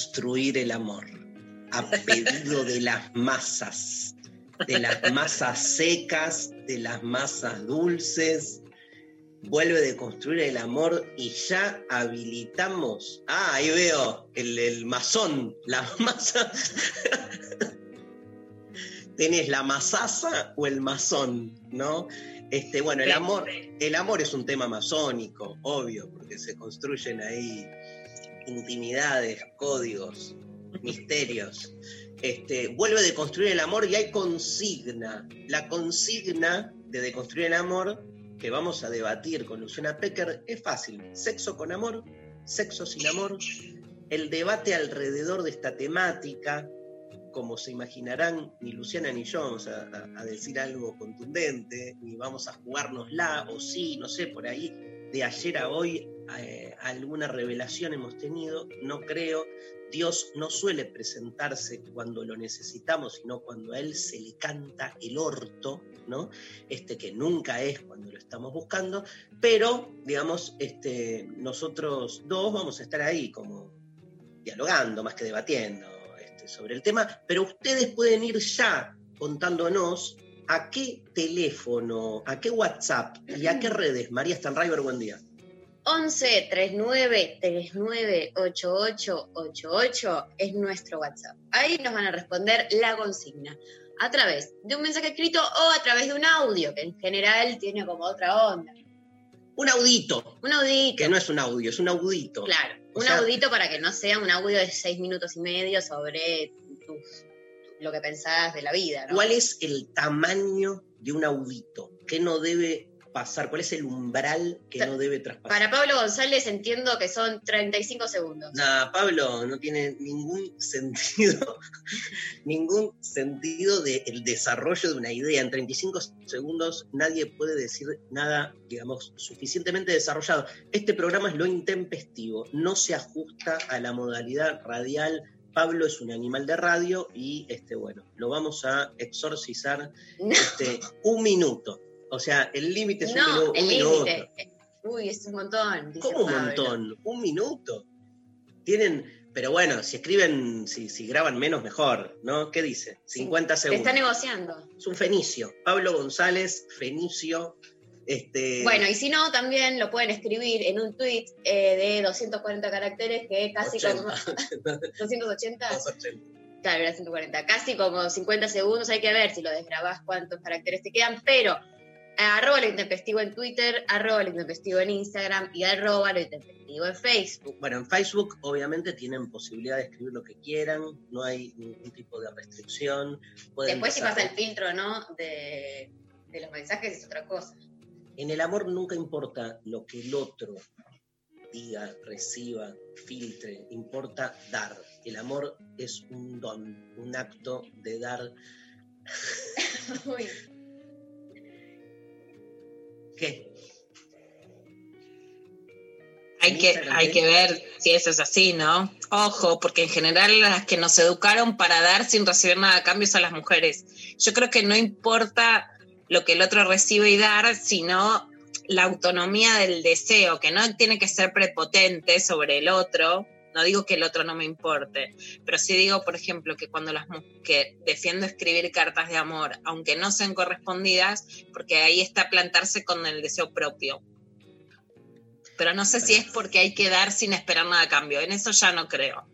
construir el amor a pedido de las masas, de las masas secas, de las masas dulces. Vuelve de construir el amor y ya habilitamos. Ah, ahí veo el, el masón, la masa. Tenés la masaza o el masón, ¿no? Este, bueno, el amor, el amor es un tema masónico, obvio, porque se construyen ahí intimidades, códigos, misterios. Este, vuelve de construir el amor y hay consigna. La consigna de deconstruir el amor que vamos a debatir con Luciana Pecker es fácil. Sexo con amor, sexo sin amor. El debate alrededor de esta temática, como se imaginarán, ni Luciana ni yo vamos a, a- decir algo contundente, ni vamos a jugárnosla, o sí, no sé, por ahí, de ayer a hoy, eh, alguna revelación hemos tenido, no creo. Dios no suele presentarse cuando lo necesitamos, sino cuando a Él se le canta el orto, ¿no? Este que nunca es cuando lo estamos buscando, pero, digamos, este, nosotros dos vamos a estar ahí como dialogando más que debatiendo este, sobre el tema, pero ustedes pueden ir ya contándonos a qué teléfono, a qué WhatsApp y a qué redes. María Stanriver, buen día. 11 39 39 88 88 es nuestro WhatsApp. Ahí nos van a responder la consigna a través de un mensaje escrito o a través de un audio, que en general tiene como otra onda. Un audito, Un audito. que no es un audio, es un audito. Claro, O un sea- audito para que no sea un audio de seis minutos y medio sobre tus- lo que pensás de la vida, ¿no? ¿Cuál es el tamaño de un audito? ¿Qué no debe pasar? ¿Cuál es el umbral que no debe traspasar? Para Pablo González entiendo que son 35 segundos. Nah, Pablo, no tiene ningún sentido, ningún sentido del desarrollo de una idea. En 35 segundos nadie puede decir nada, digamos, suficientemente desarrollado. Este programa es lo intempestivo, no se ajusta a la modalidad radial. Pablo es un animal de radio y, este, bueno, lo vamos a exorcizar este, un minuto. O sea, el límite es un, No, el minuto. límite. Uy, es un montón. dice ¿Cómo un Pablo. montón? Un minuto. Tienen, pero bueno, si escriben, si, si graban menos, mejor, ¿no? ¿Qué dice? 50 Te segundos. está negociando. Es un fenicio. Pablo González, fenicio. Este, Bueno, y si no, también lo pueden escribir en un tweet eh, de 240 caracteres, que casi 80, como. 280. 280. Claro, era 140. Casi como 50 segundos. Hay que ver si lo desgrabás cuántos caracteres te quedan, pero. Arroba lo intempestivo en Twitter, arroba lo intempestivo en Instagram y arroba lo intempestivo en Facebook. Bueno, en Facebook obviamente tienen posibilidad de escribir lo que quieran, no hay ningún tipo de restricción. Pueden Después, si pasar- pasa el filtro, ¿no? De, de los mensajes es otra cosa. En el amor nunca importa lo que el otro diga, reciba, filtre, importa dar. El amor es un don, un acto de dar. Uy, Hay que, hay que ver si eso es así, ¿no? Ojo, porque en general las que nos educaron para dar sin recibir nada a cambio son las mujeres. Yo creo que no importa lo que el otro recibe y dar, sino la autonomía del deseo, que no tiene que ser prepotente sobre el otro. No digo que el otro no me importe, pero sí digo, por ejemplo, que cuando las que defiendo escribir cartas de amor, aunque no sean correspondidas, porque ahí está plantarse con el deseo propio pero no sé si es porque hay que dar sin esperar nada a cambio. En eso ya no creo.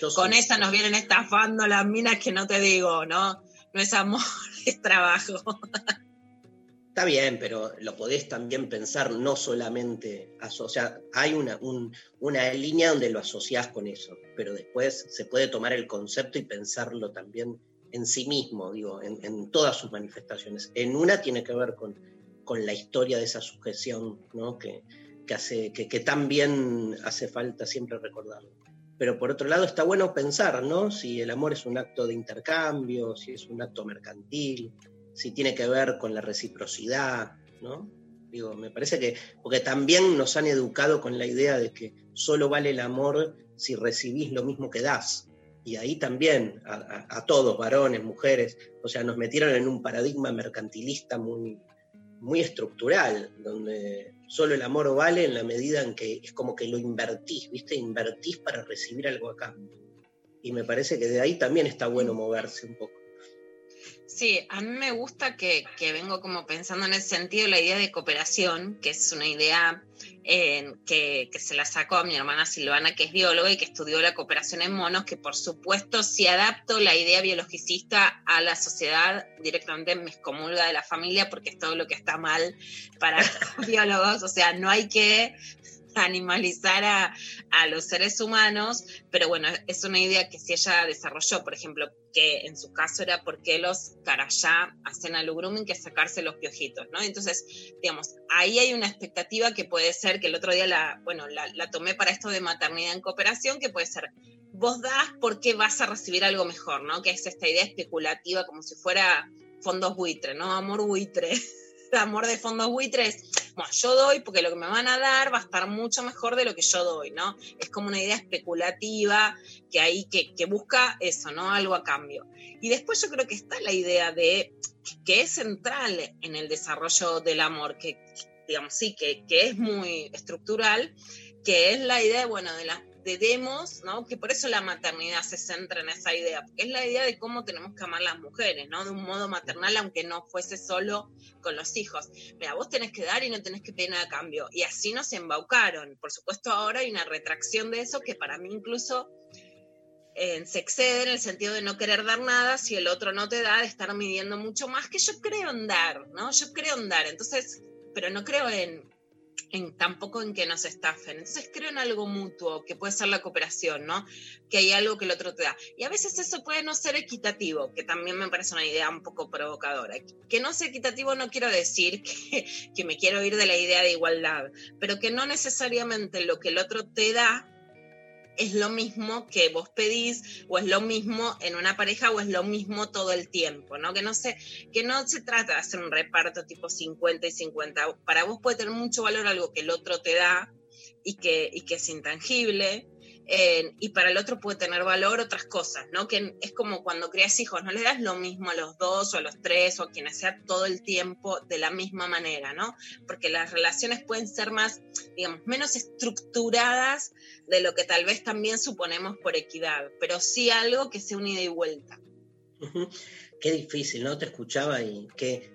Yo Con soy- esa nos vienen estafando las minas que no te digo, ¿no? no es amor, es trabajo. Está bien, pero lo podés también pensar no solamente, o sea, hay una, una línea donde lo asociás con eso, pero después se puede tomar el concepto y pensarlo también en sí mismo, digo, en, todas sus manifestaciones. En una tiene que ver con, con la historia de esa sujeción, ¿no? Que, que, que también hace falta siempre recordarlo. Pero por otro lado está bueno pensar, ¿no? Si el amor es un acto de intercambio, si es un acto mercantil, si tiene que ver con la reciprocidad, ¿no? Digo, me parece que, porque también nos han educado con la idea de que solo vale el amor si recibís lo mismo que das. Y ahí también, a, todos, varones, mujeres, o sea, nos metieron en un paradigma mercantilista muy, muy estructural, donde solo el amor vale en la medida en que es como que lo invertís, ¿viste? Invertís para recibir algo acá. Y me parece que de ahí también está bueno moverse un poco. Sí, a mí me gusta que, vengo como pensando en ese sentido la idea de cooperación, que es una idea eh, que, se la sacó a mi hermana Silvana, que es bióloga y que estudió la cooperación en monos, que por supuesto si adapto la idea biologicista a la sociedad directamente me excomulga de la familia porque es todo lo que está mal para los biólogos, o sea, no hay que animalizar a, los seres humanos, pero bueno, es una idea que si ella desarrolló, por ejemplo, que en su caso era porque los carayá hacen al grooming que sacarse los piojitos, ¿no? Entonces, digamos, ahí hay una expectativa que puede ser, que el otro día la, bueno, la tomé para esto de maternidad en cooperación, que puede ser, vos das porque vas a recibir algo mejor, ¿no? Que es esta idea especulativa, como si fuera fondos buitre, ¿no? Amor buitre. amor de fondos buitres, bueno, yo doy porque lo que me van a dar va a estar mucho mejor de lo que yo doy, ¿no? Es como una idea especulativa que ahí que, busca eso, ¿no? Algo a cambio. Y después yo creo que está la idea de que es central en el desarrollo del amor, que digamos sí, que, que es muy estructural, que es la idea, bueno, de la de demos, ¿no? Que por eso la maternidad se centra en esa idea, porque es la idea de cómo tenemos que amar las mujeres, ¿no? De un modo maternal, aunque no fuese solo con los hijos. Mira, vos tenés que dar y no tenés que pedir nada a cambio. Y así nos embaucaron. Por supuesto, ahora hay una retracción de eso que para mí incluso eh, se excede en el sentido de no querer dar nada si el otro no te da, de estar midiendo mucho más, que yo creo en dar, ¿no? Yo creo en dar. Entonces, pero no creo en tampoco en que nos estafen. Entonces creo en algo mutuo, que puede ser la cooperación, ¿no? Que hay algo que el otro te da. Y a veces eso puede no ser equitativo, que también me parece una idea un poco provocadora. Que no sea equitativo no quiero decir que me quiero ir de la idea de igualdad, pero que no necesariamente lo que el otro te da es lo mismo que vos pedís o es lo mismo en una pareja o es lo mismo todo el tiempo, ¿no? Que no se, que no se trata de hacer un reparto tipo 50 y 50. Para vos puede tener mucho valor algo que el otro te da y que, y que es intangible, y para el otro puede tener valor otras cosas, ¿no? Que es como cuando creas hijos, no le das lo mismo a los dos o a los tres o a quienes sea todo el tiempo de la misma manera, ¿no? Porque las relaciones pueden ser más, digamos, menos estructuradas de lo que tal vez también suponemos por equidad, pero sí algo que sea un ida y vuelta. Qué difícil, ¿no? Te escuchaba y que,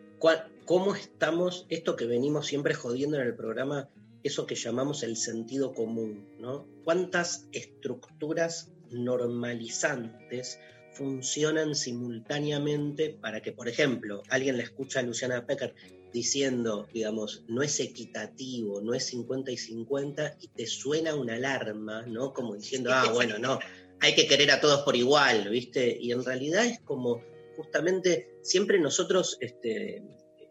¿cómo estamos, esto que venimos siempre jodiendo en el programa, eso que llamamos el sentido común, ¿no? ¿Cuántas estructuras normalizantes funcionan simultáneamente para que, por ejemplo, alguien le escucha a Luciana Pecker diciendo, digamos, no es equitativo, no es 50 y 50, y te suena una alarma, ¿no? Como diciendo, ah, bueno, no, hay que querer a todos por igual, ¿viste? Y en realidad es como, justamente, siempre nosotros, este,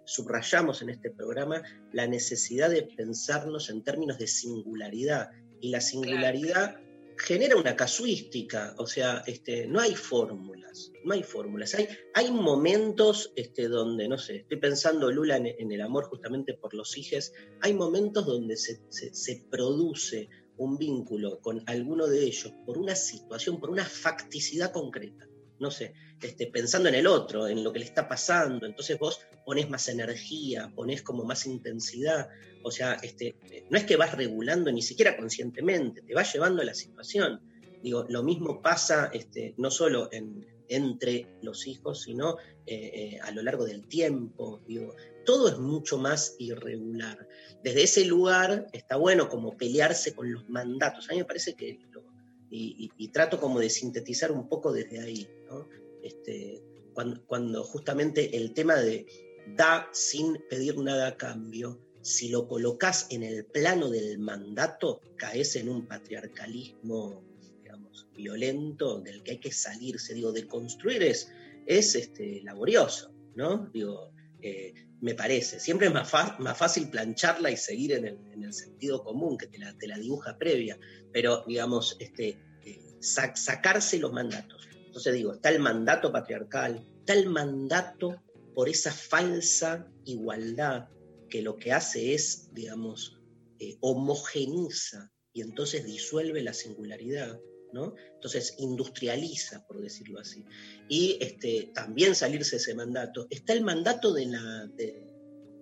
subrayamos en este programa la necesidad de pensarnos en términos de singularidad. Y la singularidad genera una casuística, o sea, este, no hay fórmulas, no hay fórmulas. Hay, hay momentos este, donde, no sé, estoy pensando, Lula, en, el amor justamente por los hijos, hay momentos donde se, se produce un vínculo con alguno de ellos por una situación, por una facticidad concreta no sé, este, pensando en el otro, en lo que le está pasando. Entonces vos pones más energía, pones como más intensidad. O sea, este, no es que vas regulando ni siquiera conscientemente, te vas llevando a la situación. Digo, lo mismo pasa este, no solo entre los hijos, sino eh, eh, a lo largo del tiempo. Digo, todo es mucho más irregular. Desde ese lugar está bueno como pelearse con los mandatos. A mí me parece que y, trato como de sintetizar un poco desde ahí. Este, cuando, justamente el tema de da sin pedir nada a cambio, si lo colocas en el plano del mandato, caes en un patriarcalismo, digamos, violento del que hay que salirse. Digo, de construir es, es este, laborioso. Digo, eh, me parece. Siempre es más, fácil plancharla y seguir en el, sentido común, que te la, te la, dibuja previa, pero digamos, este, eh, sacarse los mandatos. Entonces digo, está el mandato patriarcal, está el mandato por esa falsa igualdad que lo que hace es, digamos, eh, homogeniza y entonces disuelve la singularidad, ¿no? Entonces industrializa, por decirlo así. Y este, también salirse ese mandato. Está el mandato de la,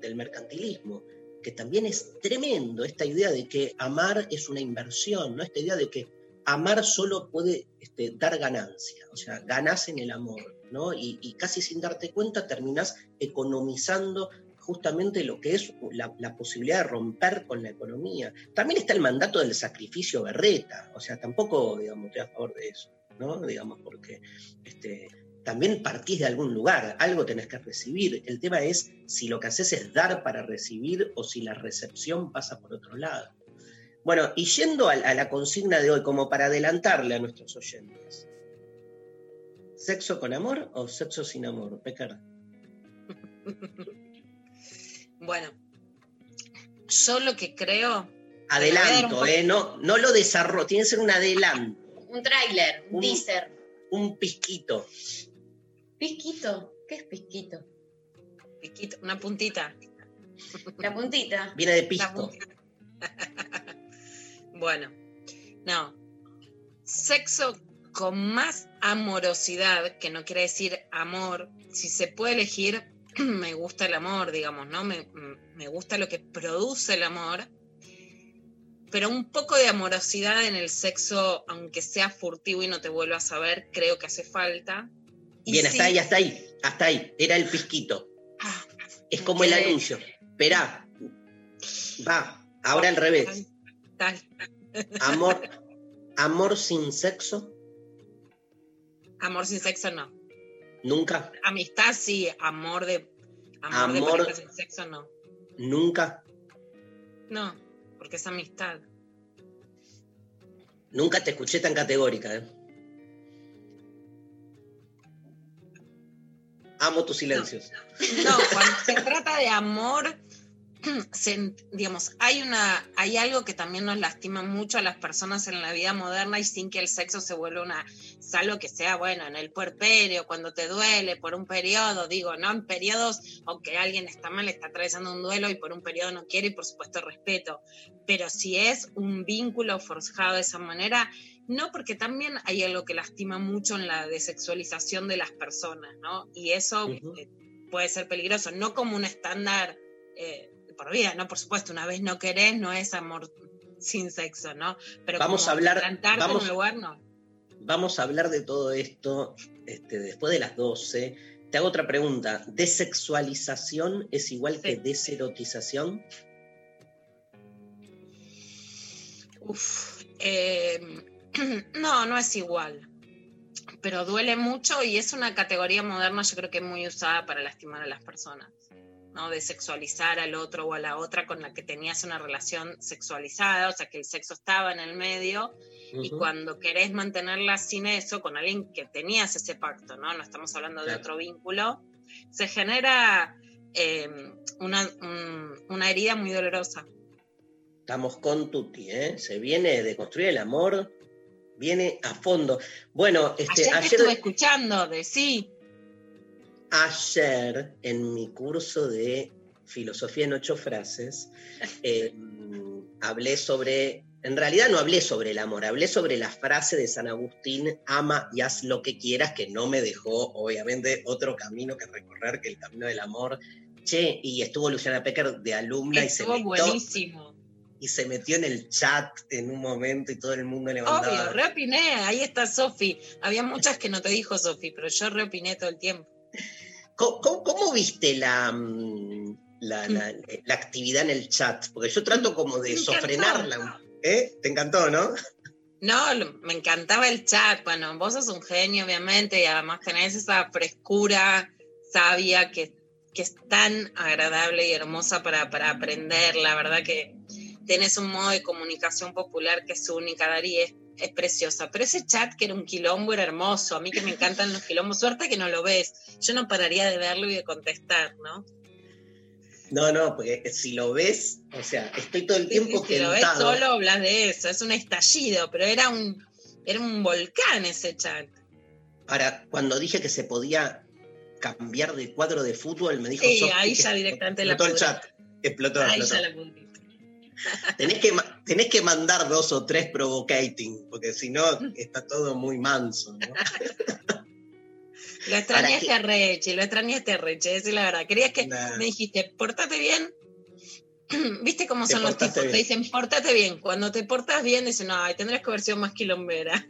del mercantilismo, que también es tremendo, esta idea de que amar es una inversión, ¿no? Esta idea de que amar solo puede este, dar ganancia, o sea, ganas en el amor, ¿no? Y, casi sin darte cuenta terminas economizando justamente lo que es la, posibilidad de romper con la economía. También está el mandato del sacrificio berreta, o sea, tampoco, digamos, estoy a favor de eso, ¿no? Digamos, porque este, también partís de algún lugar, algo tenés que recibir. El tema es si lo que haces es dar para recibir o si la recepción pasa por otro lado. Bueno, y yendo a, la consigna de hoy, como para adelantarle a nuestros oyentes, ¿sexo con amor o sexo sin amor, Pecar? Bueno, yo lo que creo. Adelanto, ¿eh? No, no lo desarrollo, tiene que ser un adelanto. Un tráiler, un, teaser. Un pisquito. ¿Pisquito? ¿Qué es pisquito? Pisquito, una puntita. La puntita. Viene de pisco. bueno, no. Sexo con más amorosidad, que no quiere decir amor, si se puede elegir, me gusta el amor, digamos, ¿no? Me, gusta lo que produce el amor, pero un poco de amorosidad en el sexo, aunque sea furtivo y no te vuelvas a ver, creo que hace falta. Bien, hasta ahí, hasta ahí, hasta ahí, era el pisquito. Ah, es como el anuncio. Esperá, va, ahora al revés. Amor, amor sin sexo. Amor sin sexo no. ¿Nunca? Amistad sí, amor de amor, de sexo no. ¿Nunca? No, porque es amistad. Nunca te escuché tan categórica, ¿eh? Amo tus silencios. no cuando se trata de amor, digamos, hay, una, hay algo que también nos lastima mucho a las personas en la vida moderna y sin que el sexo se vuelva una, salvo que sea, bueno, en el puerperio, cuando te duele, por un periodo, digo, ¿no? En periodos, aunque alguien está mal, está atravesando un duelo y por un periodo no quiere y por supuesto respeto, pero si es un vínculo forjado de esa manera, no, porque también hay algo que lastima mucho en la desexualización de las personas, ¿no? Y eso eh, puede ser peligroso, no como un estándar eh, por vida, ¿no? Por supuesto, una vez no querés, no es amor sin sexo, ¿no? Pero vamos a hablar, vamos, un lugar, no. Vamos a hablar de todo esto este, después de las 12. Te hago otra pregunta. ¿Desexualización es igual que deserotización? Uf, eh, no, no es igual. Pero duele mucho y es una categoría moderna, yo creo que muy usada para lastimar a las personas. De sexualizar al otro o a la otra con la que tenías una relación sexualizada, o sea, que el sexo estaba en el medio, y cuando querés mantenerla sin eso, con alguien que tenías ese pacto, ¿no? No estamos hablando de otro vínculo, se genera em, una, una herida muy dolorosa. Estamos con Tuti, ¿eh? Se viene de construir el amor, viene a fondo. Bueno, este, ayer, ayer... estuve escuchando de sí. Ayer, en mi curso de filosofía en ocho frases, eh, hablé sobre, en realidad no hablé sobre el amor, hablé sobre la frase de San Agustín, ama y haz lo que quieras, que no me dejó, obviamente, otro camino que recorrer que el camino del amor. Che, y estuvo Luciana Pecker de alumna y se metió, buenísimo. Y se metió en el chat en un momento y todo el mundo levantaba. Obvio, reopiné, ahí está Sofi. Había muchas que no te dijo Sofi, pero yo reopiné todo el tiempo. ¿Cómo, viste mm, la, la, actividad en el chat? Porque yo trato como de sofrenarla. ¿Eh? ¿Te encantó, no? No, me encantaba el chat. Bueno, vos sos un genio, obviamente, y además tenés esa frescura sabia que, que es tan agradable y hermosa para, para aprender. La verdad que tenés un modo de comunicación popular que es única, Dari, es, preciosa. Pero ese chat que era un quilombo era hermoso. A mí que me encantan los quilombos. Suerte que no lo ves. Yo no pararía de verlo y de contestar, ¿no? No, no, porque si lo ves, o sea, estoy todo el tiempo Si lo ves solo hablas de eso, es un estallido, pero era un, era un volcán ese chat. Ahora, cuando dije que se podía cambiar de cuadro de fútbol, me dijo Sí, ahí ya directamente la explotó el chat. Explotó, Ahí explotó. ya la puntita. Tenés que, tenés que mandar dos o tres provocating, porque si no, está todo muy manso. ¿no? Lo extrañaste a Reche, lo extrañaste a Reche, decir la verdad. Querías que Nah. me dijiste, portate bien. ¿Viste cómo Te son los tipos? Te dicen, portate bien. Cuando te portas bien, dicen, no, ay, tendrás que haber sido más quilombera.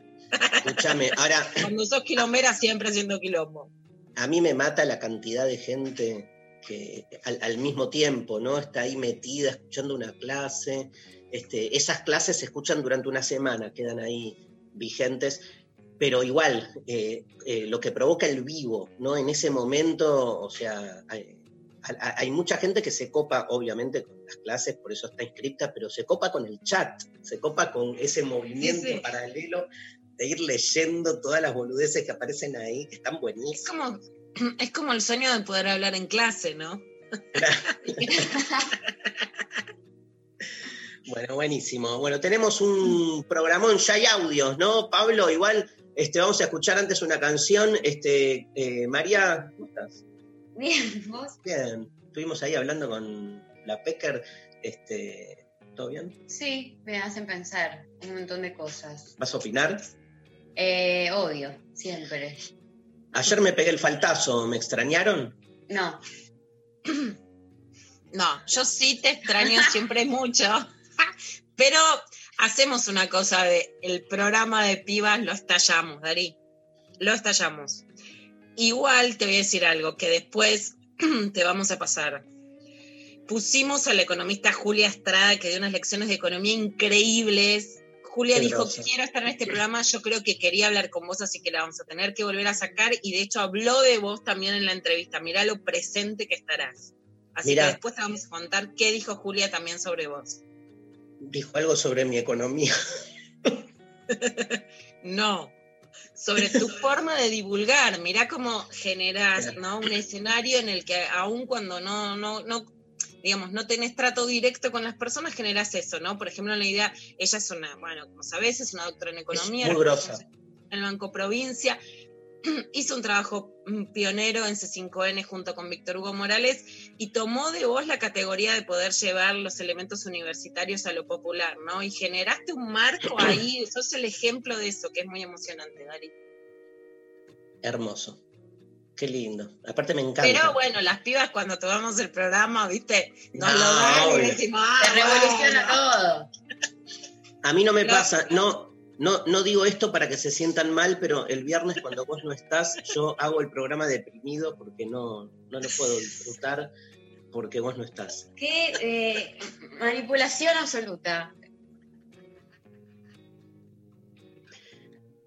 Escúchame, ahora, Cuando sos quilombera, siempre haciendo quilombo. a mí me mata la cantidad de gente que al, al mismo tiempo, ¿no? Está ahí metida escuchando una clase. Este, esas clases se escuchan durante una semana, quedan ahí vigentes, pero igual, eh, eh, lo que provoca el vivo, ¿no? En ese momento, o sea, hay, mucha gente que se copa, obviamente, con las clases, por eso está inscripta, pero se copa con el chat, se copa con ese movimiento Sí, sí. paralelo de ir leyendo todas las boludeces que aparecen ahí, que están Es buenísimas. como, es como el sueño de poder hablar en clase, ¿no? Bueno, buenísimo. Bueno, tenemos un programón, ya hay audios, ¿no? Pablo, igual este, vamos a escuchar antes una canción. Este, eh, María, ¿cómo estás? Bien, vos. Bien. Estuvimos ahí hablando con la Pecker. Este, ¿Todo bien? Sí, me hacen pensar un montón de cosas. ¿Vas a opinar? Eh, obvio, siempre. Ayer me pegué el faltazo, ¿me extrañaron? No, No, yo sí te extraño siempre mucho, pero hacemos una cosa de el programa de pibas lo estallamos, Darí, lo estallamos. Igual te voy a decir algo que después te vamos a pasar. Pusimos a la economista Julia Estrada que dio unas lecciones de economía increíbles. Julia Qué dijo, grosa. quiero estar en este programa, yo creo que quería hablar con vos, así que la vamos a tener que volver a sacar y de hecho habló de vos también en la entrevista. Mirá lo presente que estarás. Así Mirá. que después te vamos a contar qué dijo Julia también sobre vos. Dijo algo sobre mi economía. No, sobre tu forma de divulgar. Mirá cómo generás. ¿no? un escenario en el que aun cuando no, no, no, digamos, no tenés trato directo con las personas, generás eso, ¿no? Por ejemplo, la idea, ella es una, bueno, como sabés, es una doctora en economía. muy grosa. En el Banco Provincia. Hizo un trabajo mm, pionero en C5N junto con Víctor Hugo Morales y tomó de vos la categoría de poder llevar los elementos universitarios a lo popular, ¿no? Y generaste un marco ahí, sos el ejemplo de eso, que es muy emocionante, Dari. Hermoso. Qué lindo. Aparte me encanta. Pero bueno, las pibas cuando tomamos el programa, viste, nos No, lo dan y decimos, ah, se revoluciona bueno. todo. A mí no me Pero- pasa, no, no, no digo esto para que se sientan mal, pero el viernes cuando vos no estás, yo hago el programa deprimido porque no, no lo puedo disfrutar porque vos no estás. Qué eh, manipulación absoluta.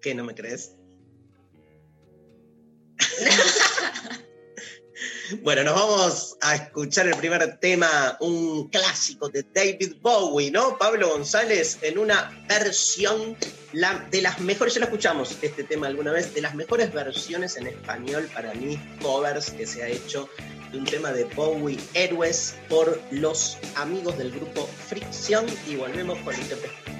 ¿Qué no me crees? Bueno, nos vamos a escuchar el primer tema, un clásico de David Bowie, ¿no? Pablo González en una versión de las mejores, ya lo escuchamos este tema alguna vez, de las mejores versiones en español para mí, covers que se ha hecho de un tema de Bowie, Héroes, por los amigos del grupo Fricción y volvemos con el tema.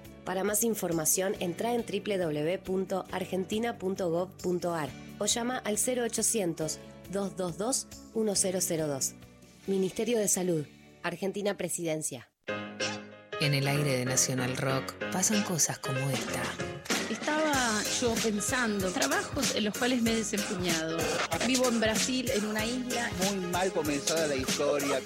Para más información, entra en www.argentina.gov.ar o llama al 0800-222-1002. Ministerio de Salud, Argentina Presidencia. En el aire de Nacional Rock pasan cosas como esta. Yo pensando, trabajos en los cuales me he desempeñado. Vivo en Brasil, en una isla, Muy mal comenzada la historia.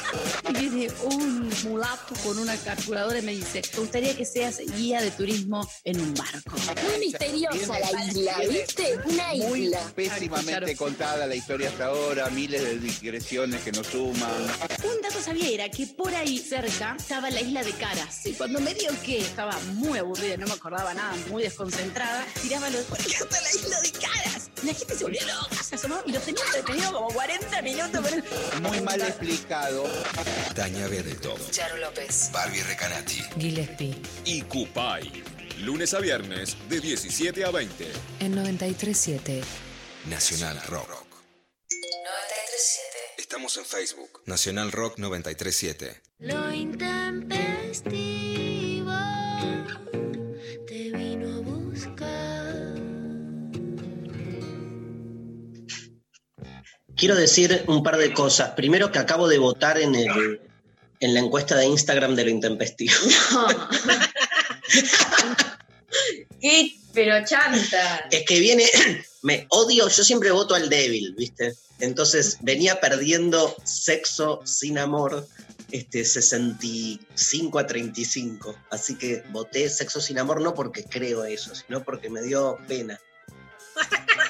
y viene un mulato con una calculadora y me dice, me gustaría que seas guía de turismo en un barco. Muy misteriosa la isla, ¿viste? Una Muy isla. pésimamente Claro. contada la historia hasta ahora, miles de digresiones que nos suman. Un dato sabía era que por ahí cerca estaba la isla de Caras. Y cuando me dio que estaba muy aburrida, no me acordaba nada, muy desconcentrada, tiraba los ¿por qué hasta la isla de Caras? La gente se volvió loca, se asomó y los tenía entretenidos como 40 minutos. el- Muy mal explicado. Tania Bedeltoff. Charo López. Barbie Recanati. Gillespie. Y Cupay. Lunes a viernes de 17 a 20. En 937. Nacional Rock. 937. Estamos en Facebook. Nacional Rock 937. Lo intempestivo Quiero decir un par de cosas. Primero que acabo de votar en, el, en la encuesta de Instagram de lo intempestivo. ¿Qué? Pero chanta. Es que viene, me odio, yo siempre voto al débil, ¿viste? Entonces venía perdiendo sexo sin amor este, 65 a 35. Así que voté sexo sin amor no porque creo eso, sino porque me dio pena.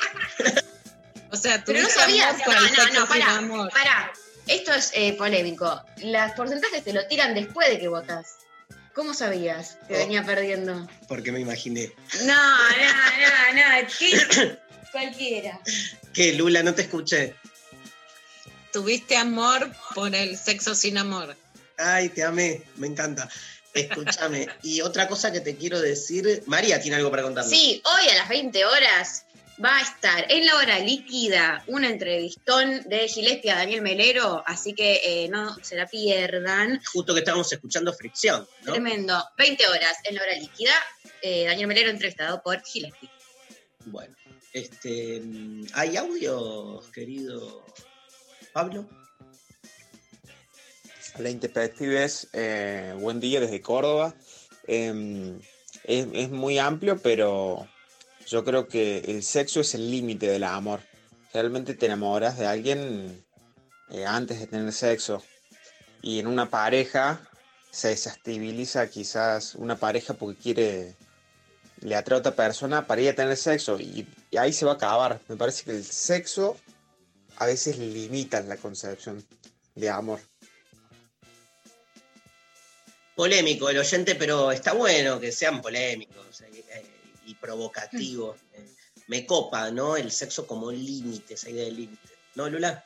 O sea, Pero no sabías. No, no, no, pará. Pará. Esto es eh, polémico. Los porcentajes te lo tiran después de que votas. ¿Cómo sabías que Oh. venía perdiendo? Porque me imaginé. No, no, no, no. ¿Qué? Cualquiera. ¿Qué, Lula? No te escuché. Tuviste amor por el sexo sin amor. Ay, te amé, me encanta. Escúchame. y otra cosa que te quiero decir, María tiene algo para contarnos. Sí, hoy a las 20 horas va a estar en la hora líquida un entrevistón de Gillespie a Daniel Melero, así que eh, no se la pierdan. Justo que estábamos escuchando Fricción, ¿no? Tremendo. 20 horas en la hora líquida. eh, Daniel Melero entrevistado por Gillespie. Bueno, este, mm, ¿hay audio, querido Pablo? Hola Intempestives, eh, buen día desde Córdoba. Eh, es, es muy amplio, pero yo creo que el sexo es el límite del amor. Realmente te enamoras de alguien eh, antes de tener sexo. Y en una pareja se desestabiliza quizás una pareja porque quiere, le atrae a otra persona para ir a tener sexo. Y, y ahí se va a acabar. Me parece que el sexo a veces limita la concepción de amor. Polémico el oyente, pero está bueno que sean polémicos eh, y provocativos. Eh, Me copa, ¿no? El sexo como límite, esa idea de límite. ¿No, Lula?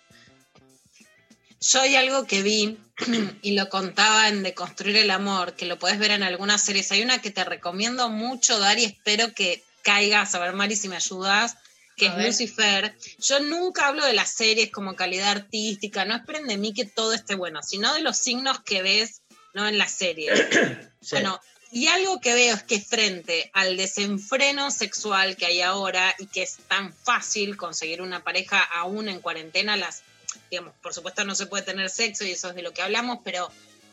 Yo hay algo que vi y lo contaba en Deconstruir el Amor, que lo puedes ver en algunas series. Hay una que te recomiendo mucho, Dari, espero que caigas, a ver, Mari, si me ayudas, que A es ver. Lucifer. Yo nunca hablo de las series como calidad artística, no esperen de mí que todo esté bueno, sino de los signos que ves ¿no? en la serie. Sí. Bueno, y algo que veo es que frente al desenfreno sexual que hay ahora y que es tan fácil conseguir una pareja aún en cuarentena, las, digamos, por supuesto no se puede tener sexo y eso es de lo que hablamos, pero,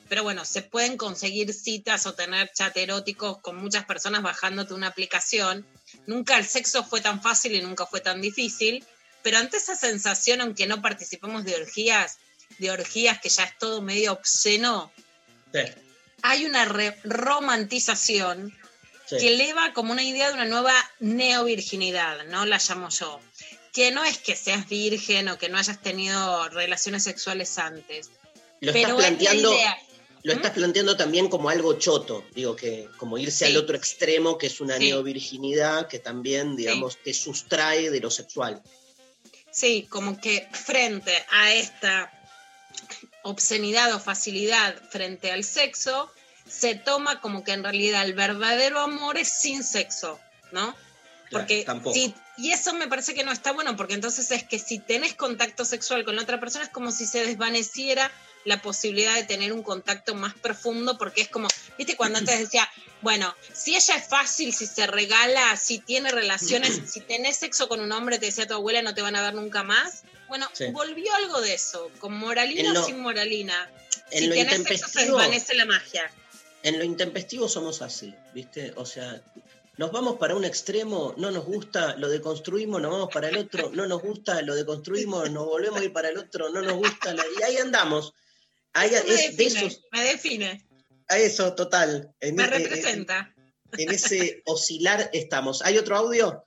pero bueno, se pueden conseguir citas o tener chat eróticos con muchas personas bajándote una aplicación. Nunca el sexo fue tan fácil y nunca fue tan difícil, pero ante esa sensación, aunque no participemos de orgías, de orgías que ya es todo medio obsceno, Sí, hay una romantización sí. que eleva como una idea de una nueva neovirginidad, ¿no? La llamo yo. Que no es que seas virgen o que no hayas tenido relaciones sexuales antes. Lo pero estás es la planteando, idea. lo estás planteando también como algo choto, digo que como irse Sí. al otro extremo, que es una Sí. neovirginidad, que también, digamos, te sustrae de lo sexual. Sí, como que frente a esta obscenidad o facilidad frente al sexo, se toma como que en realidad el verdadero amor es sin sexo, ¿no? Porque si, y eso me parece que no está bueno, porque entonces es que si tenés contacto sexual con la otra persona es como si se desvaneciera la posibilidad de tener un contacto más profundo, porque es como, viste, cuando antes decía, bueno, si ella es fácil, si se regala, si tiene relaciones, si tenés sexo con un hombre, te decía tu abuela, no te van a dar nunca más. Bueno, Sí. volvió algo de eso, con moralina o sin moralina. en si lo tenés sexo se intempestivo- desvanece la magia. En lo intempestivo somos así, ¿viste? O sea, nos vamos para un extremo, no nos gusta, lo deconstruimos, nos vamos para el otro, no nos gusta, lo deconstruimos, nos volvemos a ir para el otro, no nos gusta, la- y ahí andamos. Ahí, me, es de define, esos, me define, a eso, total. En, me en- en- representa. en ese oscilar estamos. ¿Hay otro audio?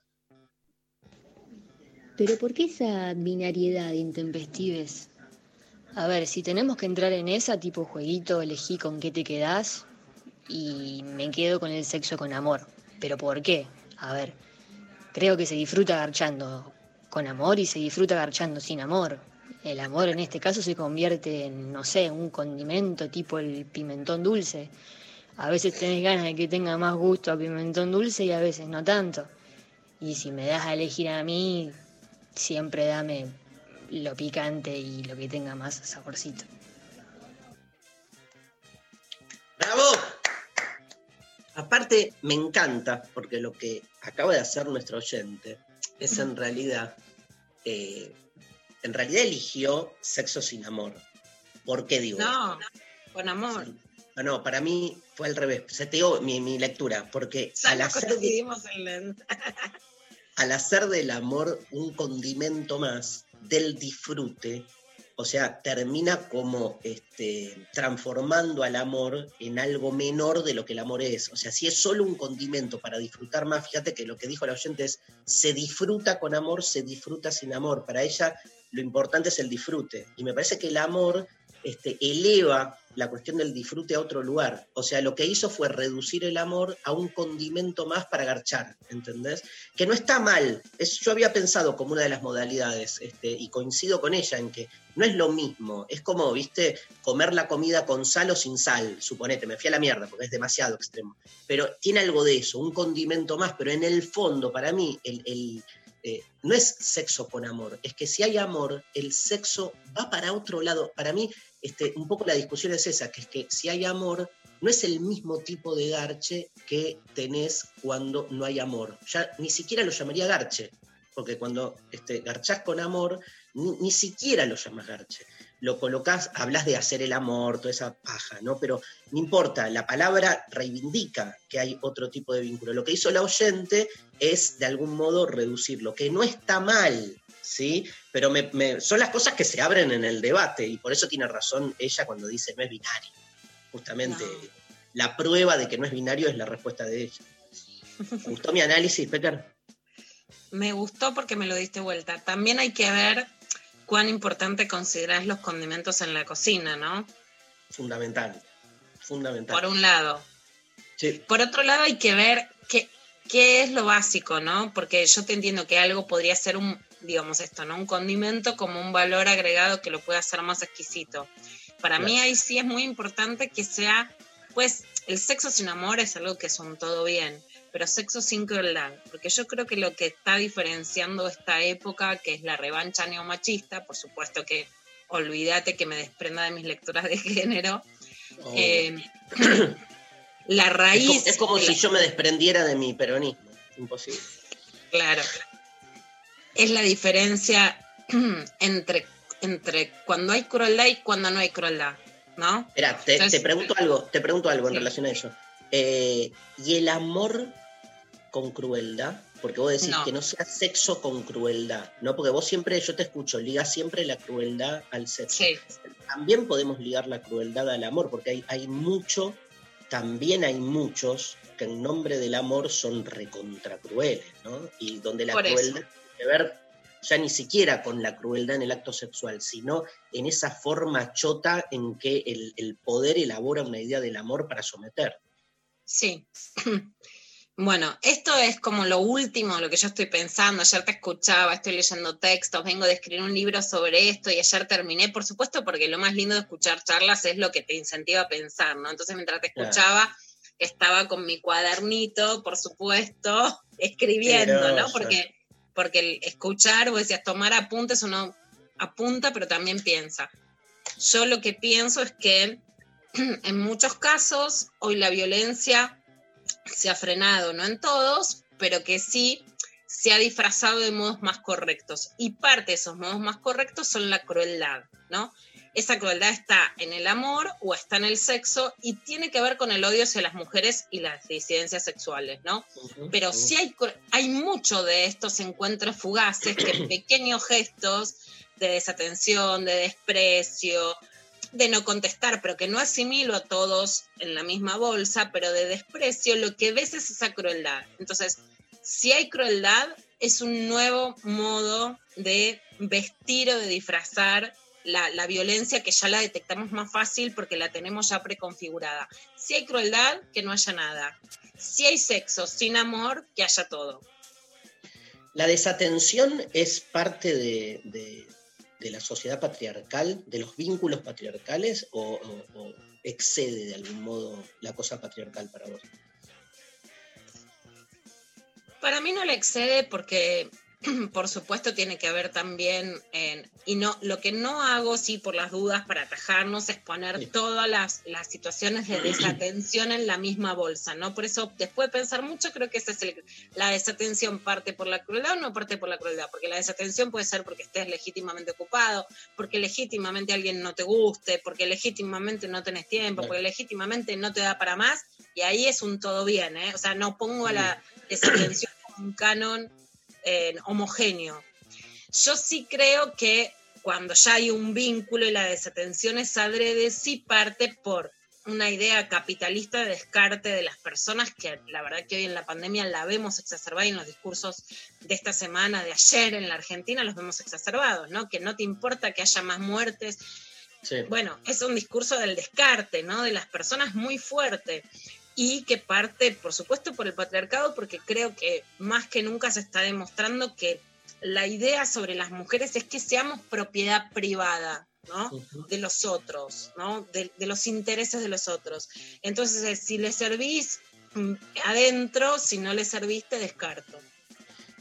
Pero ¿por qué esa binariedad de intempestives? A ver, si tenemos que entrar en esa tipo jueguito, elegí con qué te quedás y me quedo con el sexo con amor. ¿Pero por qué? A ver, creo que se disfruta garchando con amor y se disfruta garchando sin amor. El amor en este caso se convierte en, no sé, un condimento tipo el pimentón dulce. A veces tenés ganas de que tenga más gusto a pimentón dulce y a veces no tanto. Y si me das a elegir a mí, siempre dame lo picante y lo que tenga más saborcito. ¡Bravo! Aparte, me encanta, porque lo que acaba de hacer nuestro oyente es en realidad, eh, en realidad eligió sexo sin amor. ¿Por qué digo No, con amor. Ah, no, para mí fue al revés. Seteó mi, mi lectura, porque al no hacer, al hacer del amor un condimento más del disfrute, o sea, termina como este, transformando al amor en algo menor de lo que el amor es. O sea, si es solo un condimento para disfrutar más, fíjate que lo que dijo la oyente es, se disfruta con amor, se disfruta sin amor. Para ella lo importante es el disfrute. Y me parece que el amor este, eleva la cuestión del disfrute a otro lugar. O sea, lo que hizo fue reducir el amor a un condimento más para garchar, ¿entendés? Que no está mal. Yo había pensado como una de las modalidades, este, y coincido con ella en que no es lo mismo. Es como, viste, comer la comida con sal o sin sal, suponete, me fui a la mierda porque es demasiado extremo. Pero tiene algo de eso, un condimento más, pero en el fondo, para mí, el, eh, no es sexo con amor, es que si hay amor, el sexo va para otro lado. Para mí, este, un poco la discusión es esa, que es que si hay amor, no es el mismo tipo de garche que tenés cuando no hay amor. Ya ni siquiera lo llamaría garche, porque cuando este, garchás con amor, ni, ni siquiera lo llamas garche. Lo colocás, hablas de hacer el amor, toda esa paja, ¿no? Pero no importa, la palabra reivindica que hay otro tipo de vínculo. Lo que hizo la oyente es, de algún modo, reducirlo, que no está mal, ¿sí? Pero me- me- son las cosas que se abren en el debate, y por eso tiene razón ella cuando dice no es binario. Justamente, la prueba de que no es binario es la respuesta de ella. ¿Te ¿Gustó mi análisis, Pecker? Me gustó porque me lo diste vuelta. También hay que ver cuán importante considerás los condimentos en la cocina, ¿no? Fundamental. Fundamental. Por un lado. Sí. Por otro lado, hay que ver qué, qué es lo básico, ¿no? Porque yo te entiendo que algo podría ser un, digamos esto, ¿no? Un condimento como un valor agregado que lo pueda hacer más exquisito. Para mí ahí sí es muy importante que sea, pues, el sexo sin amor es algo que es un todo bien, pero sexo sin crueldad, porque yo creo que lo que está diferenciando esta época, que es la revancha neomachista, por supuesto que olvídate que me desprenda de mis lecturas de género, Oh. eh, la Es raíz... como, es como si la- yo me desprendiera de mi peronismo. Imposible. Claro. Es la diferencia entre, entre cuando hay crueldad y cuando no hay crueldad, ¿no? Espera, te, Entonces- te pregunto algo, te pregunto algo en relación a eso. Eh, ¿Y el amor con crueldad? Porque vos decís No. que no sea sexo con crueldad, ¿no? Porque vos siempre, yo te escucho, ligas siempre la crueldad al sexo. Sí. También podemos ligar la crueldad al amor, porque hay, hay mucho, también hay muchos que en nombre del amor son recontra crueles, ¿no? Y donde la Por crueldad que ver ya ni siquiera con la crueldad en el acto sexual, sino en esa forma chota en que el, el poder elabora una idea del amor para someter. Sí. Bueno, esto es como lo último, lo que yo estoy pensando. Ayer te escuchaba, estoy leyendo textos, vengo de escribir un libro sobre esto y ayer terminé, por supuesto, porque lo más lindo de escuchar charlas es lo que te incentiva a pensar, ¿no? Entonces, mientras te escuchaba, estaba con mi cuadernito, por supuesto, escribiendo, ¿no? Porque, porque el escuchar, vos decías, tomar apuntes, uno apunta, pero también piensa. Yo lo que pienso es que en muchos casos hoy la violencia se ha frenado, no en todos, pero que sí se ha disfrazado de modos más correctos. Y parte de esos modos más correctos son la crueldad, ¿no? Esa crueldad está en el amor o está en el sexo y tiene que ver con el odio hacia las mujeres y las disidencias sexuales, ¿no? Pero sí hay, hay mucho de estos encuentros fugaces que pequeños gestos de desatención, de desprecio, de no contestar, pero que no asimilo a todos en la misma bolsa, pero de desprecio, lo que ves es esa crueldad. Entonces, si hay crueldad, es un nuevo modo de vestir o de disfrazar la, la violencia que ya la detectamos más fácil porque la tenemos ya preconfigurada. Si hay crueldad, que no haya nada. Si hay sexo sin amor, que haya todo. La desatención es parte de, de- de la sociedad patriarcal, de los vínculos patriarcales, o, o- o excede de algún modo la cosa patriarcal para vos. Para mí no le excede porque, por supuesto, tiene que ver también en. Y no, lo que no hago, sí, por las dudas, para atajarnos, es poner todas las, las situaciones de desatención en la misma bolsa, ¿no? Por eso, después de pensar mucho, creo que esa es el- la desatención parte por la crueldad o no parte por la crueldad, porque la desatención puede ser porque estés legítimamente ocupado, porque legítimamente alguien no te guste, porque legítimamente no tenés tiempo, porque legítimamente no te da para más, y ahí es un todo bien, ¿eh? O sea, no pongo a la desatención como un canon eh, homogéneo. Yo sí creo que cuando ya hay un vínculo y la desatención es adrede, sí parte por una idea capitalista de descarte de las personas que la verdad que hoy en la pandemia la vemos exacerbada y en los discursos de esta semana, de ayer en la Argentina, los vemos exacerbados, ¿no? Que no te importa que haya más muertes. Bueno, es un discurso del descarte, ¿no? De las personas muy fuerte y que parte, por supuesto, por el patriarcado, porque creo que más que nunca se está demostrando que la idea sobre las mujeres es que seamos propiedad privada, ¿no? De los otros, ¿no? De, de los intereses de los otros. Entonces, eh, si le servís mm, adentro, si no le serviste, descarto.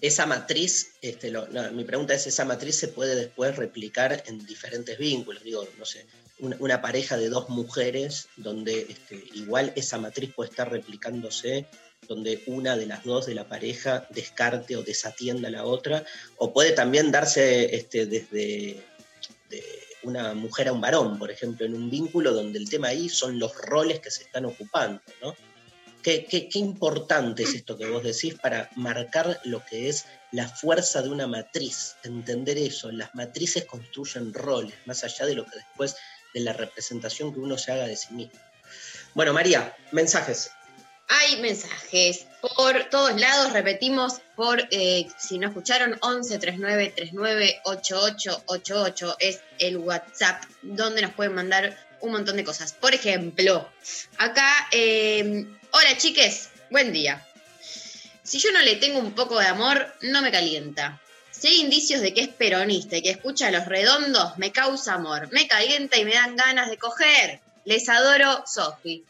Esa matriz, este, lo- no, mi pregunta es, ¿esa matriz se puede después replicar en diferentes vínculos? Digo, no sé, una, pareja de dos mujeres donde este, igual esa matriz puede estar replicándose, donde una de las dos de la pareja descarte o desatienda a la otra, o puede también darse este, desde de una mujer a un varón, por ejemplo, en un vínculo donde el tema ahí son los roles que se están ocupando, ¿no? Qué, qué- qué importante es esto que vos decís para marcar lo que es la fuerza de una matriz, entender eso. Las matrices construyen roles, más allá de lo que después de la representación que uno se haga de sí mismo. Bueno, María, mensajes. Hay mensajes por todos lados, repetimos, por eh, si no escucharon, 11 39 39 8888 es el WhatsApp donde nos pueden mandar un montón de cosas. Por ejemplo, acá, eh, hola chiques, buen día. Si yo no le tengo un poco de amor, no me calienta. Si hay indicios de que es peronista y que escucha a los redondos, me causa amor, me calienta y me dan ganas de coger. Les adoro, Sofi.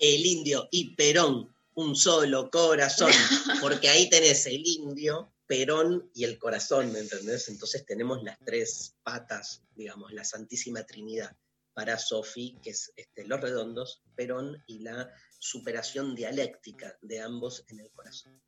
El indio y Perón, un solo corazón, porque ahí tenés el indio, Perón y el corazón, ¿me entendés? Entonces tenemos las tres patas, digamos, la Santísima Trinidad para Sofi, que es este, los redondos, Perón y la superación dialéctica de ambos en el corazón,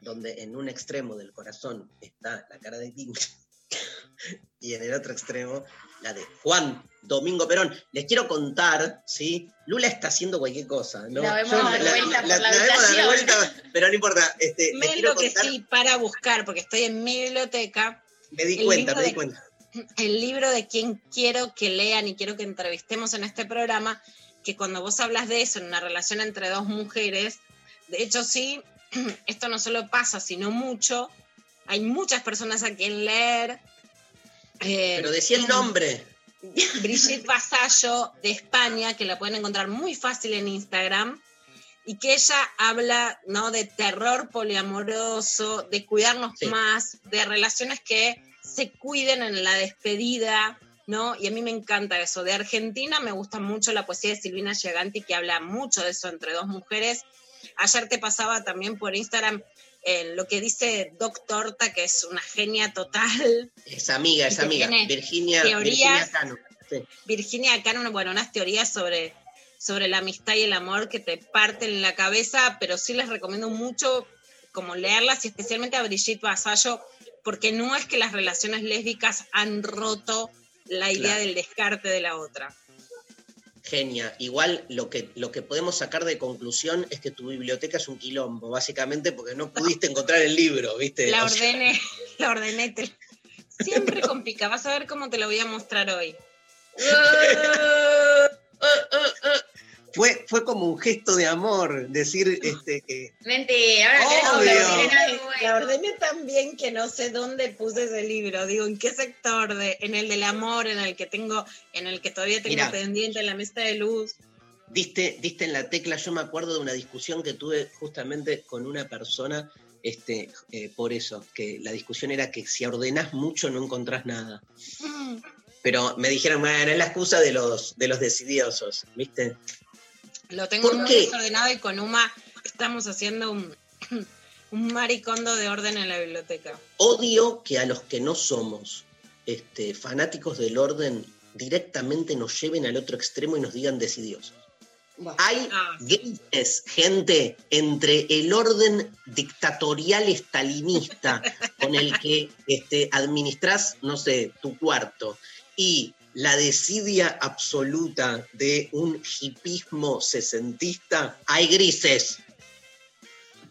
donde en un extremo del corazón está la cara de Tincho y en el otro extremo la de Juan Domingo Perón. Les quiero contar, ¿sí? Lula está haciendo cualquier cosa, ¿no? La vemos dar vuelta la pero no importa. Este, les Me quiero contar, enloquecí para buscar, porque estoy en mi biblioteca, me di el cuenta, me di cuenta. El libro de quien quiero que lean y quiero que entrevistemos en este programa, que cuando vos hablas de eso, en una relación entre dos mujeres, de hecho sí, esto no solo pasa, sino mucho. Hay muchas personas a quien leer. Eh, Pero decía el nombre. Brigitte Vasallo de España, que la pueden encontrar muy fácil en Instagram, y que ella habla ¿no? de terror poliamoroso, de cuidarnos Sí. más, de relaciones que se cuiden en la despedida, ¿no? Y a mí me encanta eso. De Argentina me gusta mucho la poesía de Silvina Giganti, que habla mucho de eso entre dos mujeres. Ayer te pasaba también por Instagram eh, lo que dice Doc Torta, que es una genia total. Es amiga, es amiga. Virginia, teorías- Virginia Cano. Sí. Virginia acá, bueno, unas teorías sobre, sobre la amistad y el amor que te parten la cabeza, pero sí les recomiendo mucho como leerlas y especialmente a Brigitte Vasallo, porque no es que las relaciones lésbicas han roto la idea Claro. del descarte de la otra. Genia. Igual lo que, lo que podemos sacar de conclusión es que tu biblioteca es un quilombo, básicamente porque no pudiste encontrar el libro, ¿viste? La O sea, ordené, la ordené. te- siempre con pica, vas a ver cómo te lo voy a mostrar hoy. fue, fue como un gesto de amor decir este, que. Vente, ahora La bueno. ordené tan bien que no sé dónde puse ese libro. Digo, ¿en qué sector? De, en el del amor, en el que tengo, en el que todavía tengo Mirá. pendiente en la mesa de luz. Diste, diste en la tecla, yo me acuerdo de una discusión que tuve justamente con una persona este, eh, por eso, que la discusión era que si ordenás mucho no encontrás nada. Mm, Pero me dijeron, bueno, es la excusa de los, de los decidiosos, ¿viste? Lo tengo ¿Por muy desordenado y con Uma estamos haciendo un, un maricondo de orden en la biblioteca. Odio que a los que no somos este, fanáticos del orden directamente nos lleven al otro extremo y nos digan decidiosos. Hay Ah, gente, entre el orden dictatorial estalinista con el que este, administras, no sé, tu cuarto, y la desidia absoluta de un hipismo sesentista, hay grises.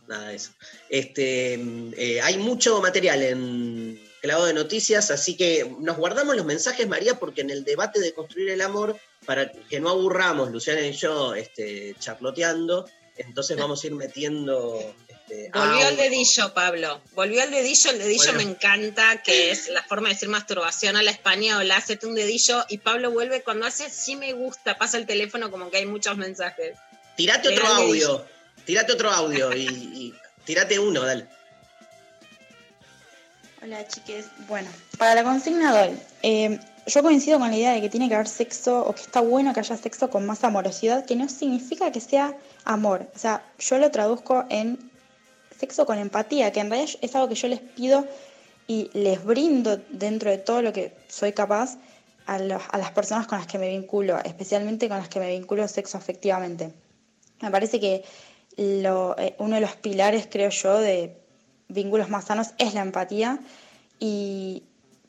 Nada de eso. Este, eh, hay mucho material en Clavado de Noticias, así que nos guardamos los mensajes, María, porque en el debate de construir el amor, para que no aburramos, Luciana y yo, este, charloteando, entonces vamos a ir metiendo... Este, Volvió al dedillo, Pablo. Volvió al dedillo. El dedillo Bueno. me encanta, que es la forma de decir masturbación a la española. Hacete un dedillo y Pablo vuelve cuando hace sí me gusta. Pasa el teléfono como que hay muchos mensajes. Tirate Le otro audio, tirate otro audio y, y tirate uno, dale. Hola chiques, bueno, para la consigna doy. eh, yo coincido con la idea de que tiene que haber sexo o que está bueno que haya sexo con más amorosidad, que no significa que sea amor. O sea, yo lo traduzco en sexo con empatía, que en realidad es algo que yo les pido y les brindo dentro de todo lo que soy capaz a, las personas con las que me vinculo, especialmente con las que me vinculo sexo afectivamente. Me parece que eh, uno de los pilares, creo yo, de vínculos más sanos es la empatía y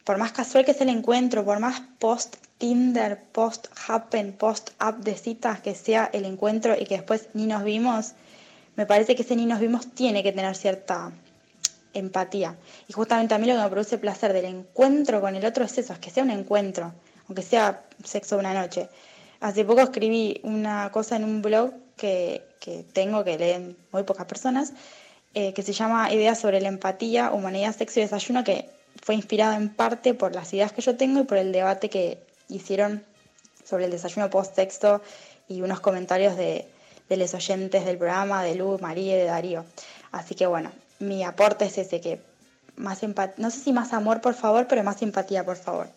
por más casual que sea el encuentro, por más post Tinder, post Happen, post app de citas que sea el encuentro y que después ni nos vimos, me parece que ese ni nos vimos tiene que tener cierta empatía. Y justamente a mí lo que me produce placer del encuentro con el otro es eso, es que sea un encuentro, aunque sea sexo una noche. Hace poco escribí una cosa en un blog que, que tengo, que leen muy pocas personas, eh, que se llama Ideas sobre la empatía, humanidad, sexo y desayuno, que fue inspirado en parte por las ideas que yo tengo y por el debate que hicieron sobre el desayuno post-sexo y unos comentarios de, de los oyentes del programa, de Lu, María y de Darío. Así que bueno, mi aporte es ese, que más empat no sé si más amor, por favor, pero más empatía, por favor.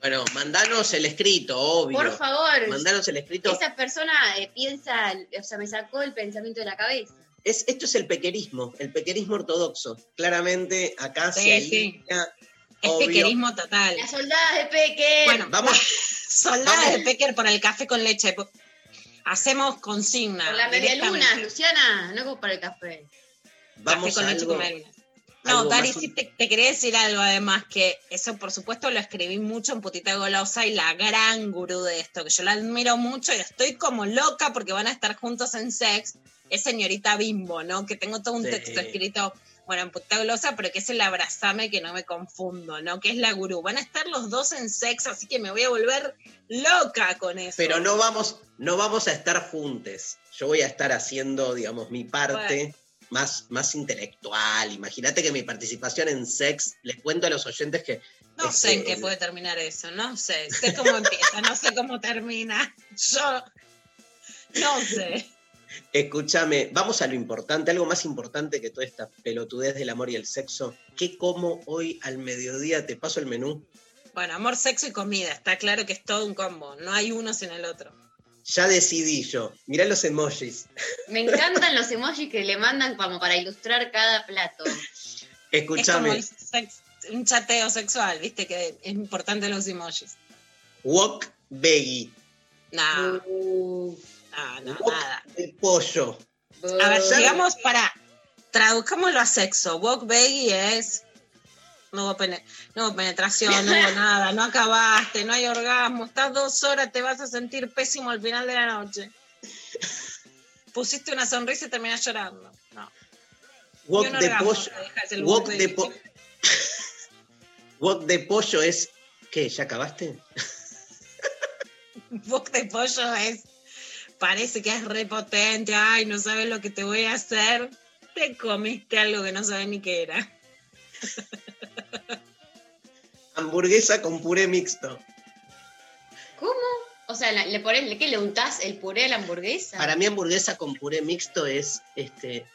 Bueno, mandanos el escrito, obvio. Por favor. Mandanos el escrito. Esa persona eh, piensa, o sea, me sacó el pensamiento de la cabeza. Es, esto es el pequerismo, el pequerismo ortodoxo. Claramente acá Sí, se sí. alinea, Es obvio. pequerismo total. Las soldadas de Peque. Bueno, Vamos, Soldada de Pecker por el café con leche. Hacemos consigna. por la media luna. Luciana, no como para el café. vamos café con a leche algo, con media luna. No, Dari, sí te, te quería decir algo además, que eso por supuesto lo escribí mucho en Putita Golosa y la gran gurú de esto, que yo la admiro mucho y estoy como loca porque van a estar juntos en sex, es señorita Bimbo, ¿no? Que tengo todo un Sí. texto escrito bueno, en glosa, pero que es el abrazame que no me confundo, ¿no? Que es la gurú. Van a estar los dos en sexo, así que me voy a volver loca con eso. Pero no vamos, no vamos a estar juntos. Yo voy a estar haciendo, digamos, mi parte Bueno. más, más intelectual. Imagínate que mi participación en sex, les cuento a los oyentes que. No este, sé en qué puede terminar eso, no sé. Sé cómo empieza, no sé cómo termina. Yo no sé. Escúchame, vamos a lo importante, algo más importante que toda esta pelotudez del amor y el sexo. ¿Qué como hoy al mediodía? Te paso el menú. Bueno, amor, sexo y comida. Está claro que es todo un combo. No hay uno sin el otro. Ya decidí yo. Mirá los emojis. Me encantan los emojis que le mandan como para ilustrar cada plato. Es como Escúchame, sex- un chateo sexual, viste que es importante los emojis. wok veggie, No, Uh, no, no, wok nada. de pollo. A ver, digamos para. Traduzcámoslo a sexo. Walk baby es. No hubo, no hubo penetración, no hubo nada, no acabaste, no hay orgasmo, estás dos horas, te vas a sentir pésimo al final de la noche. Pusiste una sonrisa y terminas llorando. No. Wok un de pollo. Wok walk de, po- wok de pollo es. ¿Qué? ¿Ya acabaste? Walk de pollo es. Parece que es repotente, ay, no sabes lo que te voy a hacer. Te comiste algo que no sabes ni qué era. Hamburguesa con puré mixto. ¿Cómo? O sea, le pones, ¿le- ¿qué le untás el puré a la hamburguesa? Para mí hamburguesa con puré mixto es este.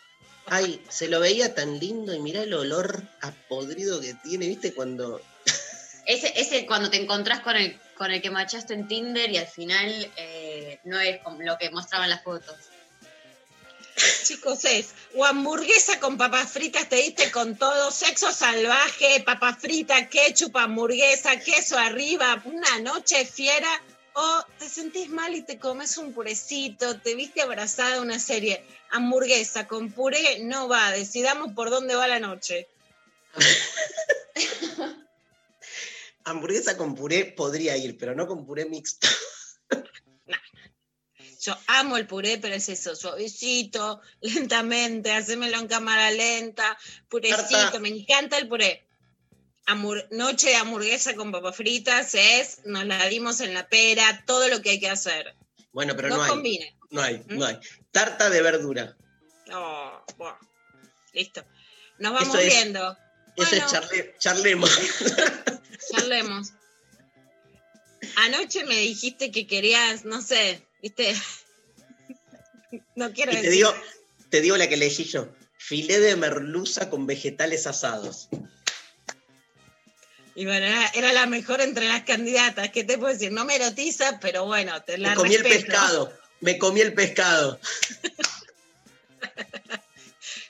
Ay, se lo veía tan lindo y mirá el olor a podrido que tiene, ¿viste? Cuando. Ese, ese cuando te encontrás con el, con el que machaste en Tinder y al final eh, no es como lo que mostraban las fotos. Chicos, es o hamburguesa con papas fritas, te diste con todo, sexo salvaje, papas fritas, ketchup, hamburguesa, queso arriba, una noche fiera, o te sentís mal y te comes un purecito, te viste abrazada a una serie. Hamburguesa con puré no va, decidamos por dónde va la noche. Hamburguesa con puré podría ir, pero no con puré mixto. Yo amo el puré, pero es eso, suavecito, lentamente, hacémelo en cámara lenta, purecito, me encanta el puré. Noche de hamburguesa con papas fritas es, nos la dimos en la pera, todo lo que hay que hacer. Bueno, pero no no, hay. No hay, no hay. Tarta de verdura. Oh, buah. Listo. Nos vamos Eso es- viendo. Eso Bueno. es charle, charlemos. Charlemos. Anoche me dijiste que querías, no sé, viste. No quiero y te decir. digo, te digo la que leí yo. Filé de merluza con vegetales asados. Y bueno, era, era la mejor entre las candidatas. ¿Qué te puedo decir? No me erotiza, pero bueno, te la Me comí el pescado. Me comí el pescado.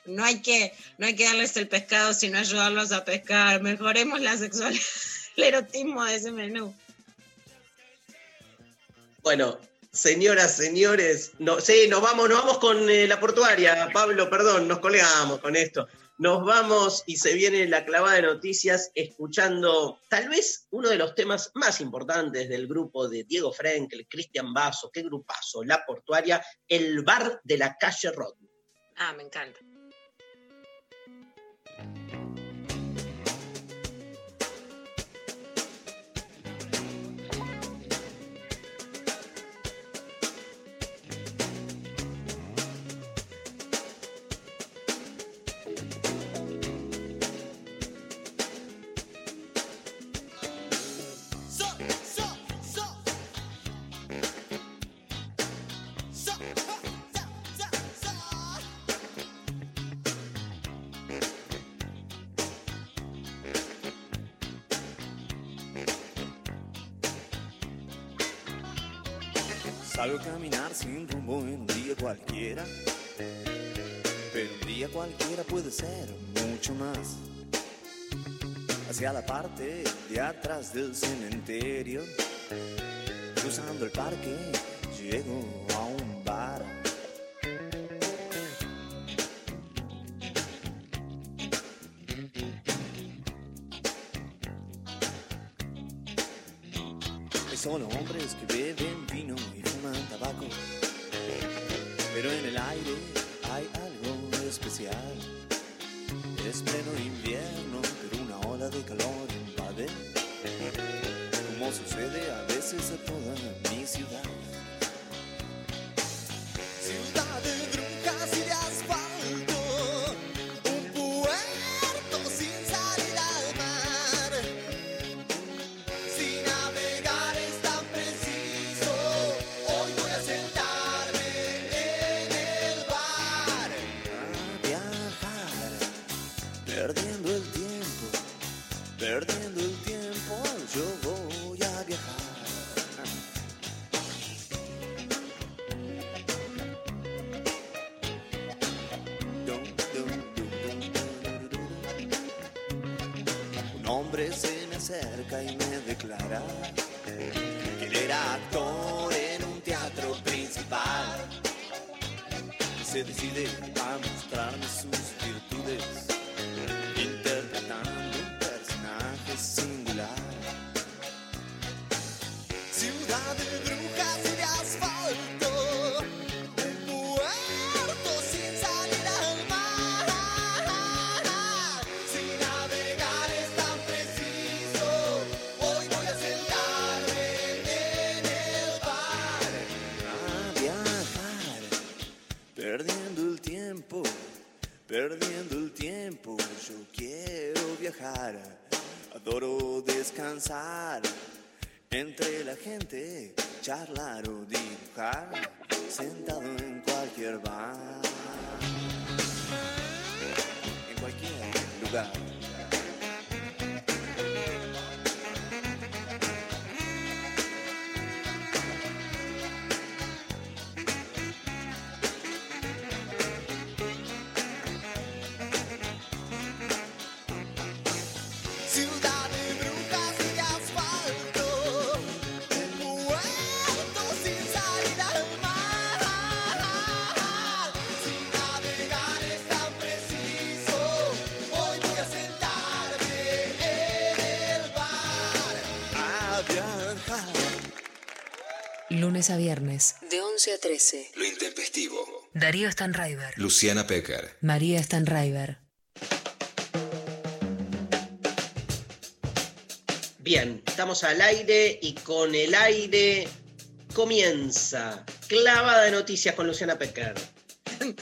No hay que, no hay que darles el pescado, sino ayudarlos a pescar. Mejoremos la sexualidad, el erotismo de ese menú. Bueno, señoras, señores, no, sí, nos vamos, nos vamos con eh, la portuaria. Pablo, perdón, nos colgamos con esto. Nos vamos y se viene la clavada de noticias escuchando tal vez uno de los temas más importantes del grupo de Diego Frenkel, Cristian Basso, qué grupazo, la portuaria, el bar de la calle Rod. Ah, me encanta. Salgo a caminar sin rumbo en un día cualquiera. Pero un día cualquiera puede ser mucho más. Hacia la parte de atrás del cementerio. Cruzando el parque, llego a un bar. Solo hombres que beben perdiendo el tiempo. Yo quiero viajar, adoro descansar entre la gente, charlar o dibujar, sentado en cualquier bar, en cualquier lugar. Lunes a viernes. De 11 a 13. Lo intempestivo. Darío Stanraiver. Luciana Pecker. María Stanraiver. Bien, estamos al aire y con el aire comienza Clavada de Noticias con Luciana Pecker.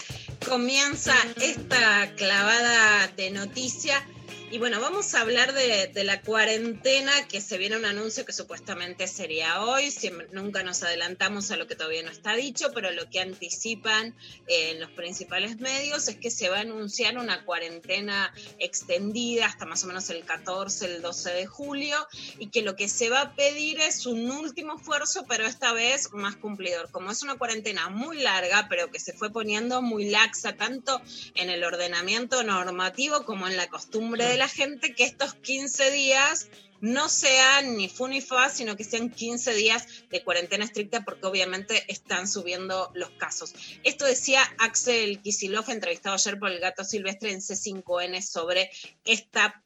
Comienza esta clavada de noticia. Y bueno, vamos a hablar de, la cuarentena, que se viene un anuncio que supuestamente sería hoy. Siempre- nunca nos adelantamos a lo que todavía no está dicho, pero lo que anticipan eh, en los principales medios es que se va a anunciar una cuarentena extendida hasta más o menos el 14, el 12 de julio, y que lo que se va a pedir es un último esfuerzo, pero esta vez más cumplidor. Como es una cuarentena muy larga, pero que se fue poniendo muy laxa, tanto en el ordenamiento normativo como en la costumbre la gente, que estos 15 días no sean ni fu ni fa, sino que sean 15 días de cuarentena estricta, porque obviamente están subiendo los casos. Esto decía Axel Kisilov, entrevistado ayer por el gato silvestre en C5N, sobre esta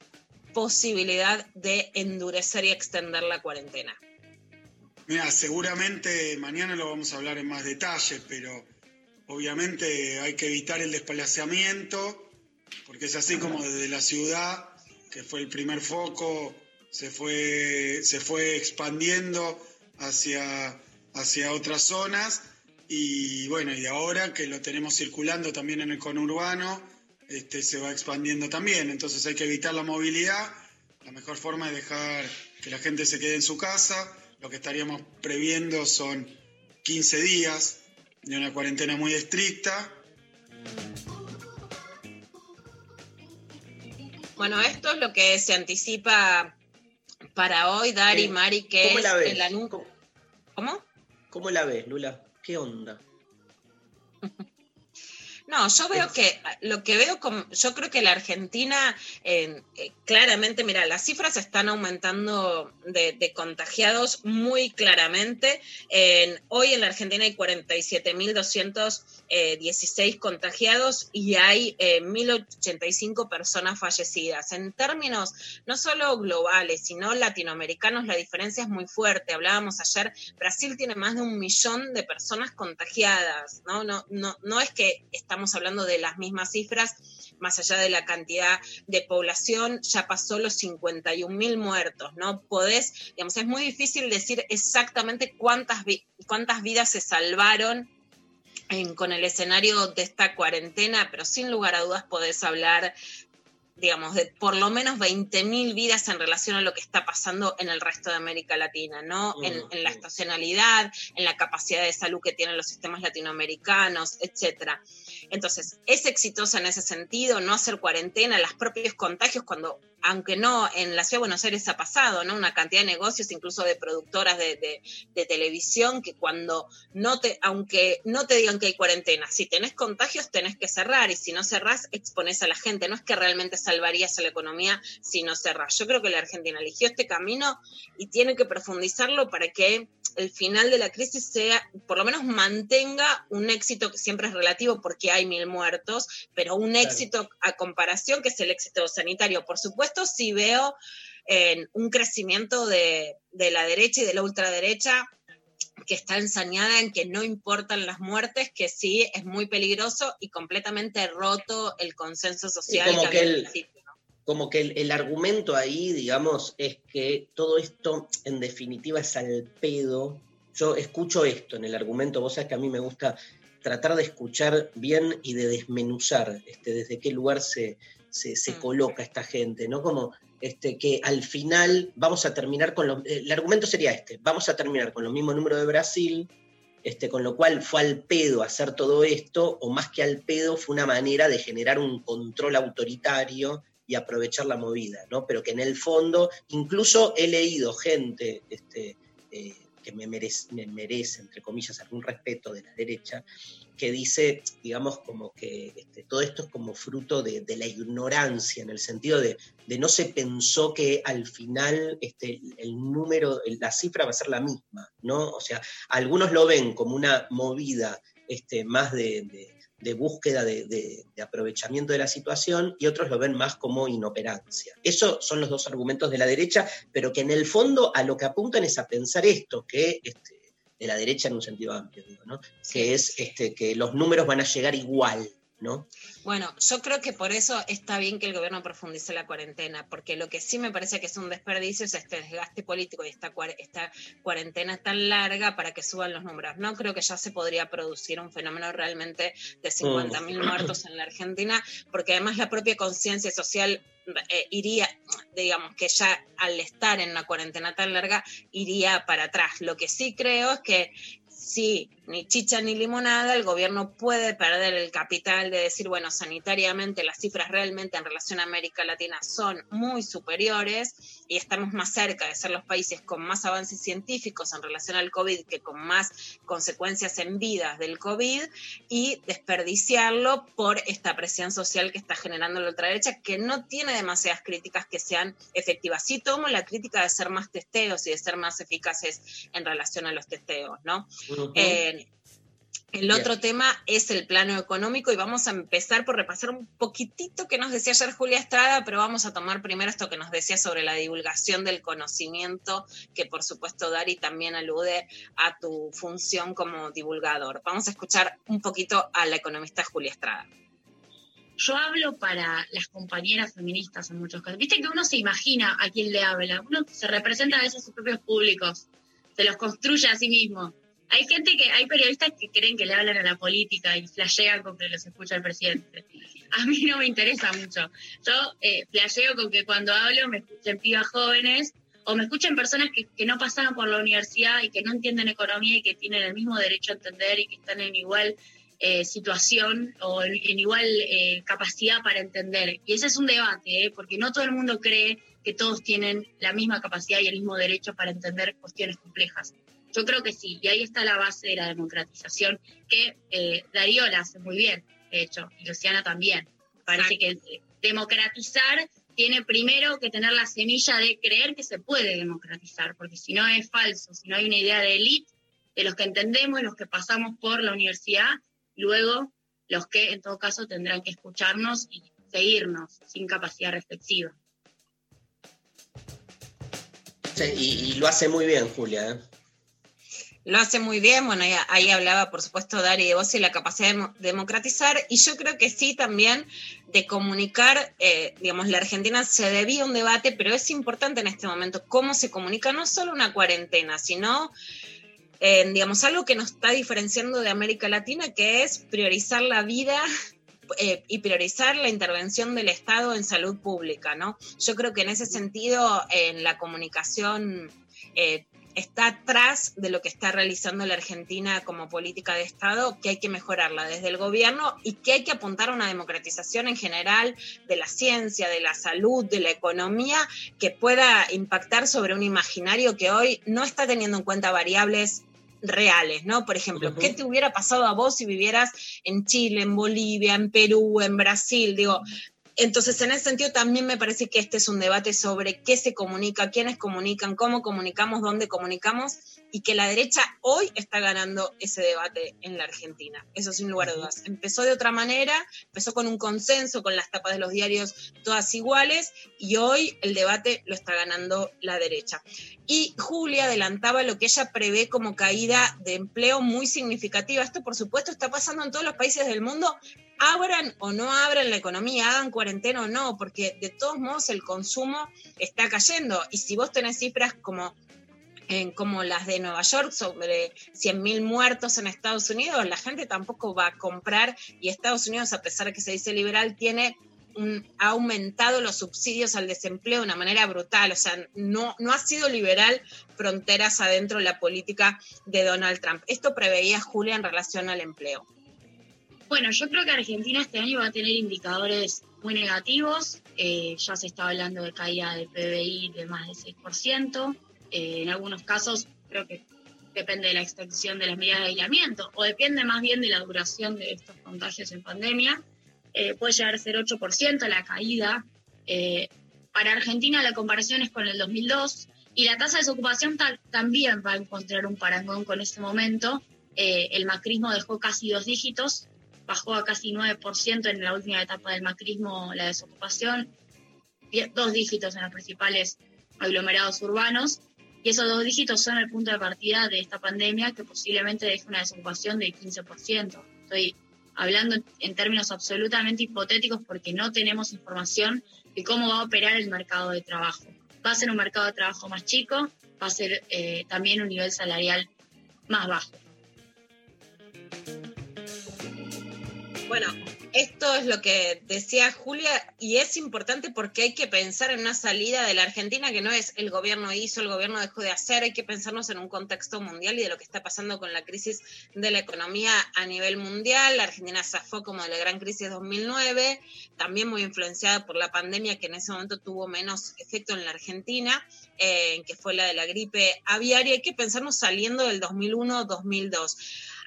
posibilidad de endurecer y extender la cuarentena. Mira, seguramente mañana lo vamos a hablar en más detalle, pero obviamente hay que evitar el desplazamiento, porque es así como desde la ciudad, que fue el primer foco, se fue, se fue expandiendo hacia, hacia otras zonas, y bueno, y ahora que lo tenemos circulando también en el conurbano, este, se va expandiendo también, entonces hay que evitar la movilidad, la mejor forma es dejar que la gente se quede en su casa, lo que estaríamos previendo son 15 días de una cuarentena muy estricta. Bueno, esto es lo que se anticipa para hoy, Dari, Eh, Mari, que ¿cómo es la ves? el anuncio. ¿Cómo? ¿Cómo la ves, Lula? ¿Qué onda? No, yo veo que lo que veo, como, yo creo que la Argentina, eh, eh, claramente, mira, las cifras están aumentando de, de contagiados muy claramente. En- hoy en la Argentina hay 47.216 contagiados y hay eh, 1.085 personas fallecidas. En términos no solo globales, sino latinoamericanos, la diferencia es muy fuerte. Hablábamos ayer, Brasil tiene más de un millón de personas contagiadas, ¿no? No, no, no es que estamos estamos hablando de las mismas cifras, más allá de la cantidad de población, ya pasó los 51 mil muertos, ¿no? Podés, digamos, es muy difícil decir exactamente cuántas, cuántas vidas se salvaron con el escenario de esta cuarentena, pero sin lugar a dudas podés hablar digamos, de por lo menos 20.000 vidas en relación a lo que está pasando en el resto de América Latina, ¿no? Mm, en, la estacionalidad, en la capacidad de salud que tienen los sistemas latinoamericanos, etcétera. Entonces, es exitosa en ese sentido, no hacer cuarentena, los propios contagios, cuando, aunque no, en la ciudad de Buenos Aires ha pasado, ¿no? Una cantidad de negocios, incluso de productoras de, de televisión, que cuando no te, aunque no te digan que hay cuarentena, si tenés contagios tenés que cerrar y si no cerrás expones a la gente, no es que realmente salvarías a la economía si no cerrás. Yo creo que la Argentina eligió este camino y tiene que profundizarlo para que el final de la crisis sea, por lo menos mantenga un éxito que siempre es relativo porque hay mil muertos, pero un éxito a comparación que es el éxito sanitario. Por supuesto, si veo en un crecimiento de, de la derecha y de la ultraderecha que está ensañada en que no importan las muertes, que sí es muy peligroso y completamente roto el consenso social. como que, el, como que el, argumento ahí, digamos, es que todo esto en definitiva es al pedo. Yo escucho esto en el argumento, vos sabés que a mí me gusta tratar de escuchar bien y de desmenuzar este, desde qué lugar se, se, se mm. coloca esta gente, ¿no? Como este, que al final vamos a terminar con los... El argumento sería este, vamos a terminar con lo mismo número de Brasil, este, con lo cual fue al pedo hacer todo esto, o más que al pedo fue una manera de generar un control autoritario y aprovechar la movida, ¿no? Pero que en el fondo, incluso he leído gente este, eh, que me merece, me merece, entre comillas, algún respeto de la derecha, que dice, digamos, como que este, todo esto es como fruto de, la ignorancia, en el sentido de, no se pensó que al final este, el número, la cifra va a ser la misma, ¿no? O sea, algunos lo ven como una movida este, más de búsqueda de, aprovechamiento de la situación y otros lo ven más como inoperancia. Esos son los dos argumentos de la derecha, pero que en el fondo a lo que apuntan es a pensar esto, que este, de la derecha en un sentido amplio, digo, ¿no? que es este, que los números van a llegar igual. ¿No? Bueno, yo creo que por eso está bien que el gobierno profundice la cuarentena, porque lo que sí me parece que es un desperdicio es este desgaste político y esta, esta cuarentena tan larga para que suban los números. No creo que ya se podría producir un fenómeno realmente de 50.000 mm. muertos en la Argentina, porque además la propia conciencia social eh, iría, digamos que ya al estar en una cuarentena tan larga, iría para atrás. Lo que sí creo es que sí ni chicha ni limonada, el gobierno puede perder el capital de decir, bueno, sanitariamente las cifras realmente en relación a América Latina son muy superiores y estamos más cerca de ser los países con más avances científicos en relación al COVID que con más consecuencias en vidas del COVID y desperdiciarlo por esta presión social que está generando la ultraderecha, que no tiene demasiadas críticas que sean efectivas. Sí tomo la crítica de ser más testeos y de ser más eficaces en relación a los testeos, ¿no? El otro tema es el plano económico y vamos a empezar por repasar un poquitito que nos decía ayer Julia Estrada, pero vamos a tomar primero esto que nos decía sobre la divulgación del conocimiento, que por supuesto Dari también alude a tu función como divulgador. Vamos a escuchar un poquito a la economista Julia Estrada. Yo hablo para las compañeras feministas en muchos casos. Viste que uno se imagina a quién le habla, uno se representa a veces a sus propios públicos, se los construye a sí mismo. Hay gente que, hay periodistas que creen que le hablan a la política y flashean con que los escucha el presidente. A mí no me interesa mucho. Yo eh, flasheo con que cuando hablo me escuchen pibas jóvenes o me escuchen personas que, que, no pasaron por la universidad y que no entienden economía y que tienen el mismo derecho a entender y que están en igual eh, situación o en, igual eh, capacidad para entender. Y ese es un debate, ¿eh? porque no todo el mundo cree que todos tienen la misma capacidad y el mismo derecho para entender cuestiones complejas. Yo creo que sí, y ahí está la base de la democratización, que eh, Darío la hace muy bien, de hecho, y Luciana también. Parece que democratizar tiene primero que tener la semilla de creer que se puede democratizar, porque si no es falso, si no hay una idea de élite, de los que entendemos, los que pasamos por la universidad, luego los que en todo caso tendrán que escucharnos y seguirnos sin capacidad reflexiva. Sí, y, y, lo hace muy bien, Julia. ¿eh? Lo hace muy bien, bueno, ahí, hablaba por supuesto Dari de vos y la capacidad de democratizar, y yo creo que sí también de comunicar, eh, digamos, la Argentina se debía un debate, pero es importante en este momento cómo se comunica no solo una cuarentena, sino, eh, digamos, algo que nos está diferenciando de América Latina, que es priorizar la vida eh, y priorizar la intervención del Estado en salud pública, ¿no? Yo creo que en ese sentido, en la comunicación eh, está atrás de lo que está realizando la Argentina como política de Estado, que hay que mejorarla desde el gobierno y que hay que apuntar a una democratización en general de la ciencia, de la salud, de la economía, que pueda impactar sobre un imaginario que hoy no está teniendo en cuenta variables reales, ¿no? Por ejemplo, ¿qué te hubiera pasado a vos si vivieras en Chile, en Bolivia, en Perú, en Brasil? Digo, entonces, en ese sentido, también me parece que este es un debate sobre qué se comunica, quiénes comunican, cómo comunicamos, dónde comunicamos, y que la derecha hoy está ganando ese debate en la Argentina. Eso sin lugar a dudas. Empezó de otra manera, empezó con un consenso, con las tapas de los diarios todas iguales, y hoy el debate lo está ganando la derecha. Y Julia adelantaba lo que ella prevé como caída de empleo muy significativa. Esto, por supuesto, está pasando en todos los países del mundo, abran o no abran la economía, hagan cuarentena o no, porque de todos modos el consumo está cayendo. Y si vos tenés cifras como, como las de Nueva York sobre 100.000 muertos en Estados Unidos, la gente tampoco va a comprar y Estados Unidos, a pesar de que se dice liberal, tiene ha aumentado los subsidios al desempleo de una manera brutal. O sea, no, no ha sido liberal fronteras adentro de la política de Donald Trump. Esto preveía Julia en relación al empleo. Bueno, yo creo que Argentina este año va a tener indicadores muy negativos. Eh, ya se está hablando de caída del PBI de más del 6%. Eh, en algunos casos creo que depende de la extensión de las medidas de aislamiento o depende más bien de la duración de estos contagios en pandemia. Eh, puede llegar a ser 8% la caída. para Argentina la comparación es con el 2002 y la tasa de desocupación también va a encontrar un parangón con este momento. el macrismo dejó casi dos dígitos bajó a casi 9% en la última etapa del macrismo la desocupación, dos dígitos en los principales aglomerados urbanos, y esos dos dígitos son el punto de partida de esta pandemia que posiblemente deje una desocupación del 15%. Estoy hablando en términos absolutamente hipotéticos porque no tenemos información de cómo va a operar el mercado de trabajo. Va a ser un mercado de trabajo más chico, va a ser eh, también un nivel salarial más bajo. Bueno, esto es lo que decía Julia y es importante porque hay que pensar en una salida de la Argentina que no es el gobierno hizo, el gobierno dejó de hacer, hay que pensarnos en un contexto mundial y de lo que está pasando con la crisis de la economía a nivel mundial. La Argentina zafó como de la gran crisis de 2009, también muy influenciada por la pandemia que en ese momento tuvo menos efecto en la Argentina, eh, que fue la de la gripe aviaria. Hay que pensarnos saliendo del 2001-2002.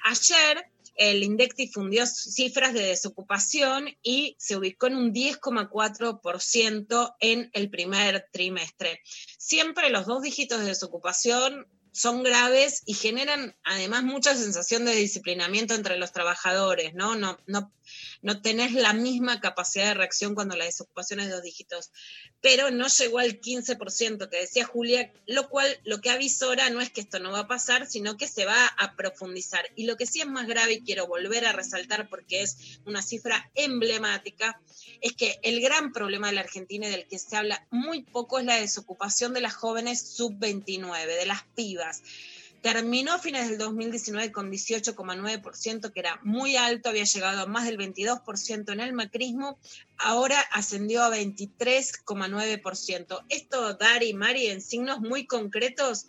Ayer el INDEC difundió cifras de desocupación y se ubicó en un 10,4% en el primer trimestre. Siempre los dos dígitos de desocupación son graves y generan además mucha sensación de disciplinamiento entre los trabajadores, ¿no? No, no, no tenés la misma capacidad de reacción cuando la desocupación es de dos dígitos. Pero no llegó al 15% que decía Julia, lo cual lo que avisora no es que esto no va a pasar, sino que se va a profundizar. Y lo que sí es más grave, y quiero volver a resaltar porque es una cifra emblemática, es que el gran problema de la Argentina y del que se habla muy poco es la desocupación de las jóvenes sub-29, de las pibas. Terminó a fines del 2019 con 18,9%, que era muy alto, había llegado a más del 22% en el macrismo, ahora ascendió a 23,9%. Esto, Dari, Mari, en signos muy concretos,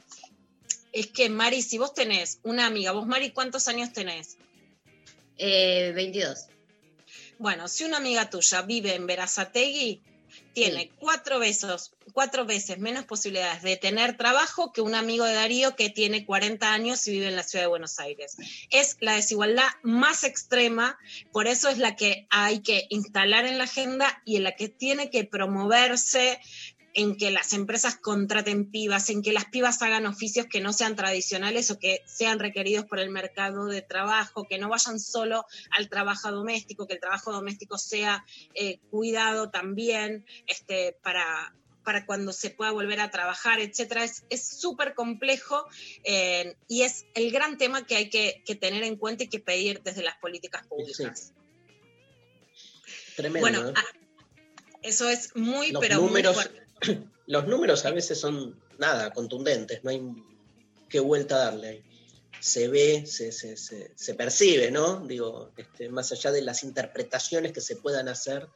es que, Mari, si vos tenés una amiga, vos, Mari, ¿cuántos años tenés? Eh, 22. Bueno, si una amiga tuya vive en Verazategui, tiene cuatro, veces, cuatro veces menos posibilidades de tener trabajo que un amigo de Darío que tiene 40 años y vive en la ciudad de Buenos Aires. Es la desigualdad más extrema, por eso es la que hay que instalar en la agenda y en la que tiene que promoverse en que las empresas contraten pibas, en que las pibas hagan oficios que no sean tradicionales o que sean requeridos por el mercado de trabajo, que no vayan solo al trabajo doméstico, que el trabajo doméstico sea eh, cuidado también este, para, para cuando se pueda volver a trabajar, etcétera. Es súper complejo eh, y es el gran tema que hay que, que, tener en cuenta y que pedir desde las políticas públicas. Tremendo. Bueno, ¿eh? ah, eso es muy, los pero números, muy fuerte. Los números a veces son nada, contundentes, no hay qué vuelta darle. Se ve, se, se, se, se percibe, ¿no? Digo, este, más allá de las interpretaciones que se puedan hacer,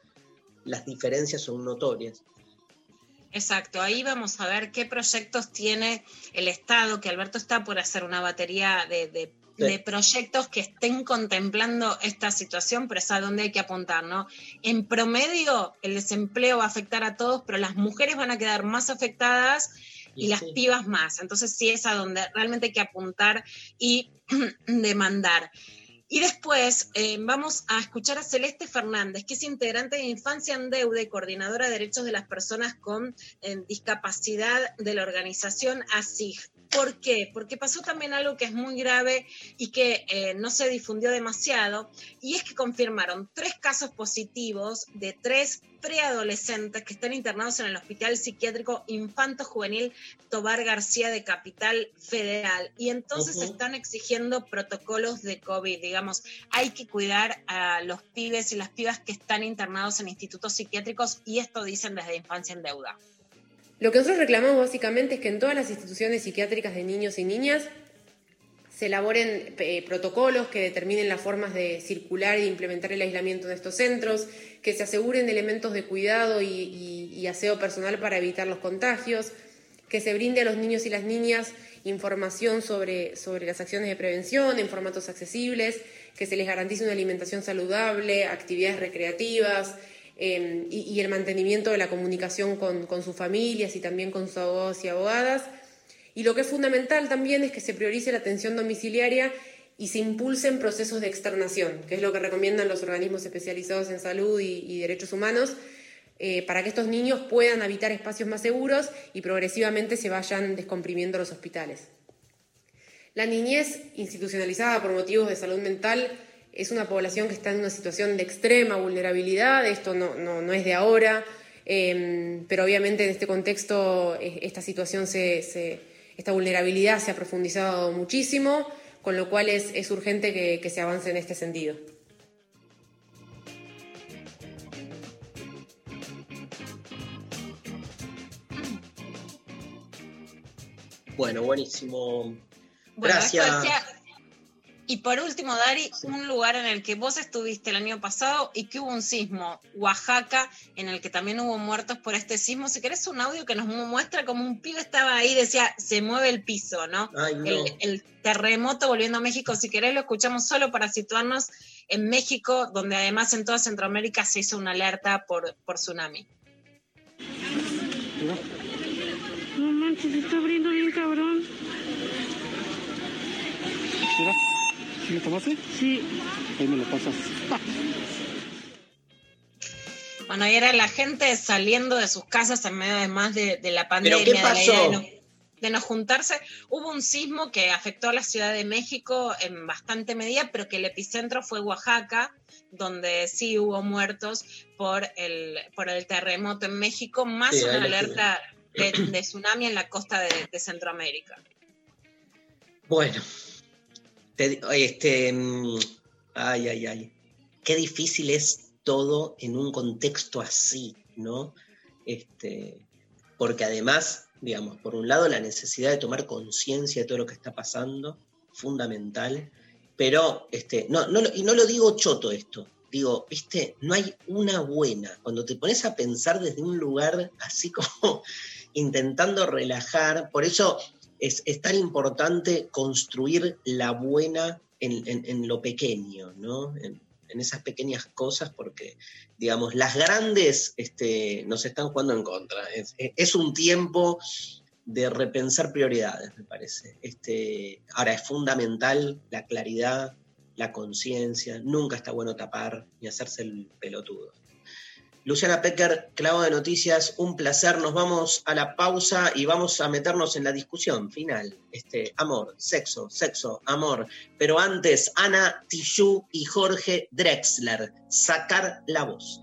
las diferencias son notorias. Exacto, ahí vamos a ver qué proyectos tiene el Estado, que Alberto está por hacer una batería de, de, Sí. de proyectos que estén contemplando esta situación, pero es a donde hay que apuntar, ¿no? En promedio, el desempleo va a afectar a todos, pero las mujeres van a quedar más afectadas y, Y las sí. pibas más. Entonces sí es a donde realmente hay que apuntar y demandar. Y después eh, vamos a escuchar a Celeste Fernández, que es integrante de Infancia en Deuda y coordinadora de derechos de las personas con eh, discapacidad de la organización ASIG. ¿Por qué? Porque pasó también algo que es muy grave y que eh, no se difundió demasiado, y es que confirmaron tres casos positivos de tres preadolescentes que están internados en el Hospital Psiquiátrico Infanto Juvenil Tobar García de Capital Federal. Y entonces están exigiendo protocolos de COVID, digamos, hay que cuidar a los pibes y las pibas que están internados en institutos psiquiátricos, y esto dicen desde Infancia en Deuda. Lo que nosotros reclamamos básicamente es que en todas las instituciones psiquiátricas de niños y niñas se elaboren eh, protocolos que determinen las formas de circular e implementar el aislamiento de estos centros, que se aseguren elementos de cuidado y, y- aseo personal para evitar los contagios, que se brinde a los niños y las niñas información sobre, sobre las acciones de prevención en formatos accesibles, que se les garantice una alimentación saludable, actividades recreativas, eh, y, el mantenimiento de la comunicación con, sus familias y también con sus abogados y abogadas. Y lo que es fundamental también es que se priorice la atención domiciliaria y se impulsen procesos de externación, que es lo que recomiendan los organismos especializados en salud y, y derechos humanos, eh, para que estos niños puedan habitar espacios más seguros y progresivamente se vayan descomprimiendo los hospitales. La niñez institucionalizada por motivos de salud mental es una población que está en una situación de extrema vulnerabilidad, esto no, no, no es de ahora, eh, pero obviamente en este contexto eh, esta situación, se, se- esta vulnerabilidad se ha profundizado muchísimo, con lo cual es, es urgente que, que se avance en este sentido. Bueno, buenísimo. Bueno, Gracias. Y por último, Dari, un lugar en el que vos estuviste el año pasado y que hubo un sismo, Oaxaca, en el que también hubo muertos por este sismo. Si querés un audio que nos mu- muestra como un pibe estaba ahí, decía, se mueve el piso, ¿no? Ay, no. El, el terremoto volviendo a México. Si querés, lo escuchamos solo para situarnos en México, donde además en toda Centroamérica se hizo una alerta por, por tsunami. No manches, se está abriendo bien cabrón. Mira, ¿sí lo tomaste? Sí. Ahí me lo pasas. Bueno, y era la gente saliendo de sus casas en medio además de, de la pandemia, qué de la idea pasó? de no, de no juntarse. Hubo un sismo que afectó a la Ciudad de México en bastante medida, pero que el epicentro fue Oaxaca, donde sí hubo muertos por el, por el terremoto en México, más Sí, una alerta de, de tsunami en la costa de, de Centroamérica. Bueno, te este, mm, ay, ay, ay. Qué difícil es todo en un contexto así, ¿no? Este, porque además, digamos, por un lado la necesidad de tomar conciencia de todo lo que está pasando, fundamental, pero, este, no, no, y no lo digo choto esto, digo, viste, no hay una buena. Cuando te pones a pensar desde un lugar así como intentando relajar, por eso es, es tan importante construir la buena en, en- lo pequeño, ¿no? En, en esas pequeñas cosas, porque, digamos, las grandes este, nos están jugando en contra. Es, es un tiempo de repensar prioridades, me parece. Este, ahora, es fundamental la claridad, la conciencia, nunca está bueno tapar ni hacerse el pelotudo. Luciana Pecker, clavo de noticias, un placer. Nos vamos a la pausa y vamos a meternos en la discusión final. Este, amor, sexo, sexo, amor. Pero antes, Ana Tijoux y Jorge Drexler, sacar la voz.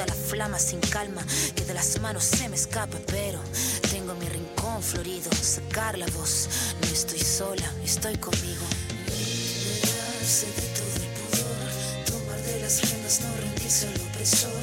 filuda la flama sin calma, que de las manos se me escapa, pero tengo mi rincón florido, sacar la voz, no estoy sola, estoy conmigo. Liberarse de todo el pudor, tomar de las riendas, no rendirse al opresor,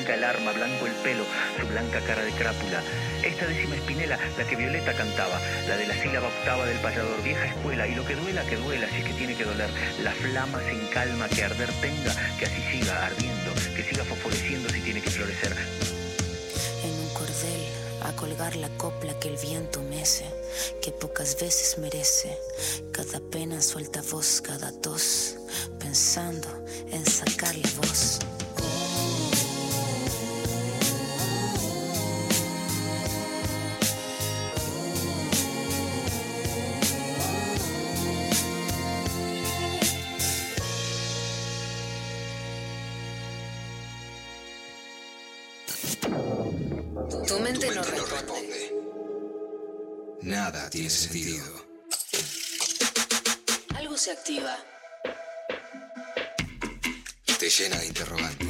Blanca el arma, blanco el pelo, su blanca cara de crápula. Esta décima espinela, la que Violeta cantaba, la de la sílaba octava del payador, vieja escuela. Y lo que duela, que duela, si es que tiene que doler. La flama sin calma, que arder tenga, que así siga ardiendo, que siga fosforeciendo si tiene que florecer. en un cordel a colgar la copla que el viento mece, que pocas veces merece. Cada pena suelta voz, cada tos, pensando en sacar la voz. Sentido. Algo se activa. Te llena de interrogantes.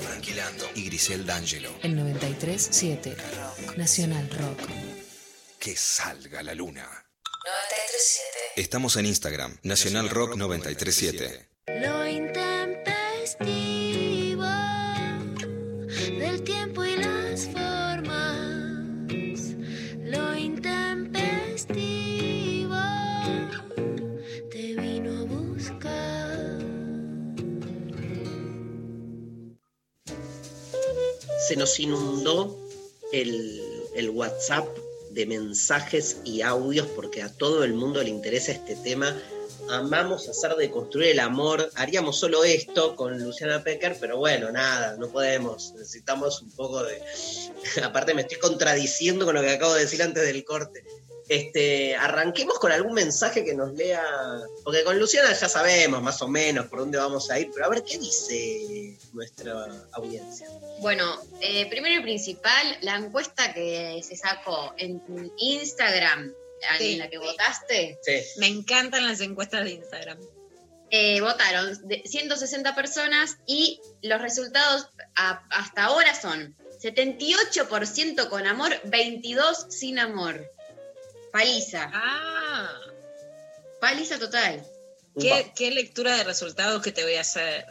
Franquilando y Grisel D'Angelo. En 93.7 Rock. Nacional Rock. Que salga la luna. 93.7. Estamos en Instagram, Nacional Rock 937. Lo intempestivo Se nos inundó el, el WhatsApp de mensajes y audios porque a todo el mundo le interesa este tema. Amamos hacer de construir el amor. Haríamos solo esto con Luciana Pecker, pero bueno, nada, no podemos. Necesitamos un poco de. Aparte, me estoy contradiciendo con lo que acabo de decir antes del corte. Este, arranquemos con algún mensaje que nos lea. Porque con Luciana ya sabemos más o menos por dónde vamos a ir, pero a ver qué dice nuestra audiencia. Bueno, eh, primero y principal, la encuesta que se sacó en Instagram, Sí. en la que votaste, Me encantan las encuestas de Instagram. eh, votaron de 160 personas y los resultados a- hasta ahora son 78% con amor, 22 sin amor. Paliza. Ah. Paliza total. ¿Qué, qué lectura de resultados que te voy a hacer?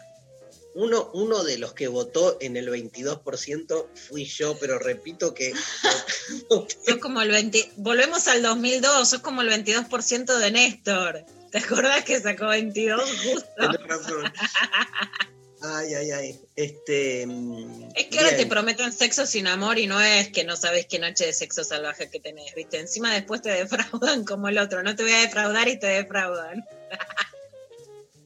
Uno, uno de los que votó en el 22% fui yo, pero repito que Sos como el 20, volvemos al 2002, sos como el 22% de Néstor. ¿Te acuerdas que sacó 22 justo? tenés razón. Ay, ay, ay. Este. mm, Es que ahora te prometen sexo sin amor y no es que no sabes qué noche de sexo salvaje que tenés, ¿viste? Encima después te defraudan como el otro. No te voy a defraudar y te defraudan.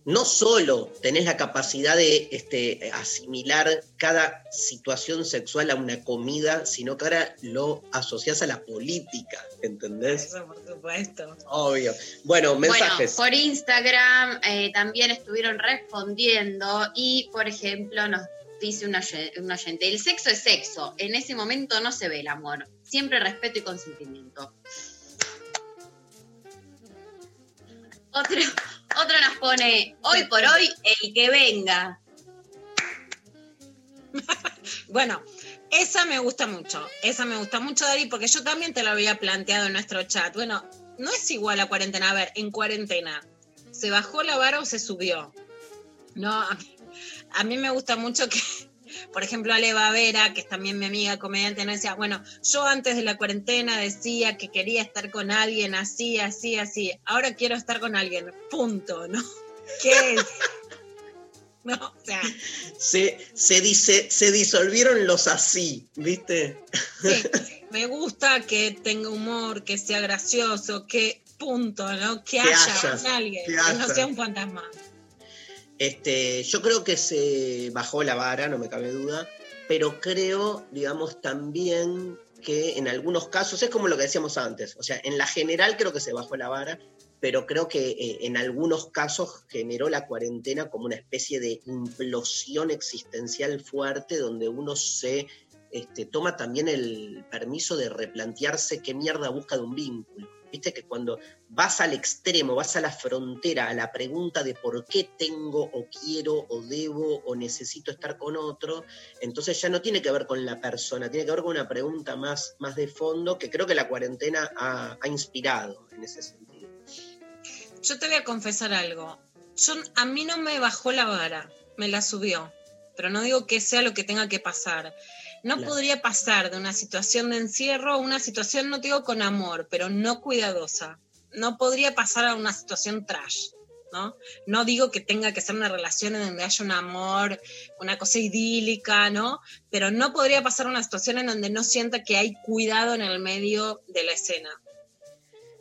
no solo tenés la capacidad de este, asimilar cada situación sexual a una comida, sino que ahora lo asociás a la política, ¿entendés? Eso por supuesto. Obvio. Bueno, mensajes. Bueno, por Instagram eh, también estuvieron respondiendo y, por ejemplo, nos dice un oye- un oyente, el sexo es sexo, en ese momento no se ve el amor, siempre respeto y consentimiento. Otro, otro nos pone, hoy por hoy, el que venga. Bueno, esa me gusta mucho. Esa me gusta mucho, Dari, porque yo también te lo había planteado en nuestro chat. Bueno, no es igual a cuarentena. A ver, en cuarentena, ¿se bajó la vara o se subió? No, a mí, a mí me gusta mucho que, por ejemplo, Ale Bavera, que es también mi amiga comediante, no decía, bueno, yo antes de la cuarentena decía que quería estar con alguien así, así, así. Ahora quiero estar con alguien. Punto, ¿no? ¿Qué es? No, o sea, Se, se dice, se disolvieron los así, ¿viste? me gusta que tenga humor, que sea gracioso, que punto, ¿no? Que, Que haya haya, alguien, que que, no sea un fantasma. Este, yo creo que se bajó la vara, no me cabe duda, pero creo, digamos, también que en algunos casos, es como lo que decíamos antes, o sea, en la general creo que se bajó la vara, pero creo que eh, en algunos casos generó la cuarentena como una especie de implosión existencial fuerte donde uno se este, toma también el permiso de replantearse qué mierda busca de un vínculo. Viste que cuando vas al extremo, vas a la frontera, a la pregunta de por qué tengo o quiero o debo o necesito estar con otro, entonces ya no tiene que ver con la persona, tiene que ver con una pregunta más, más de fondo que creo que la cuarentena ha, inspirado en ese sentido. Yo te voy a confesar algo. A mí no me bajó la vara, me la subió. Pero no digo que sea lo que tenga que pasar. No Claro. podría pasar de una situación de encierro a una situación, no te digo con amor, pero no cuidadosa. No podría pasar a una situación trash, ¿no? No digo que tenga que ser una relación en donde haya un amor, una cosa idílica, ¿no? Pero no podría pasar a una situación en donde no sienta que hay cuidado en el medio de la escena.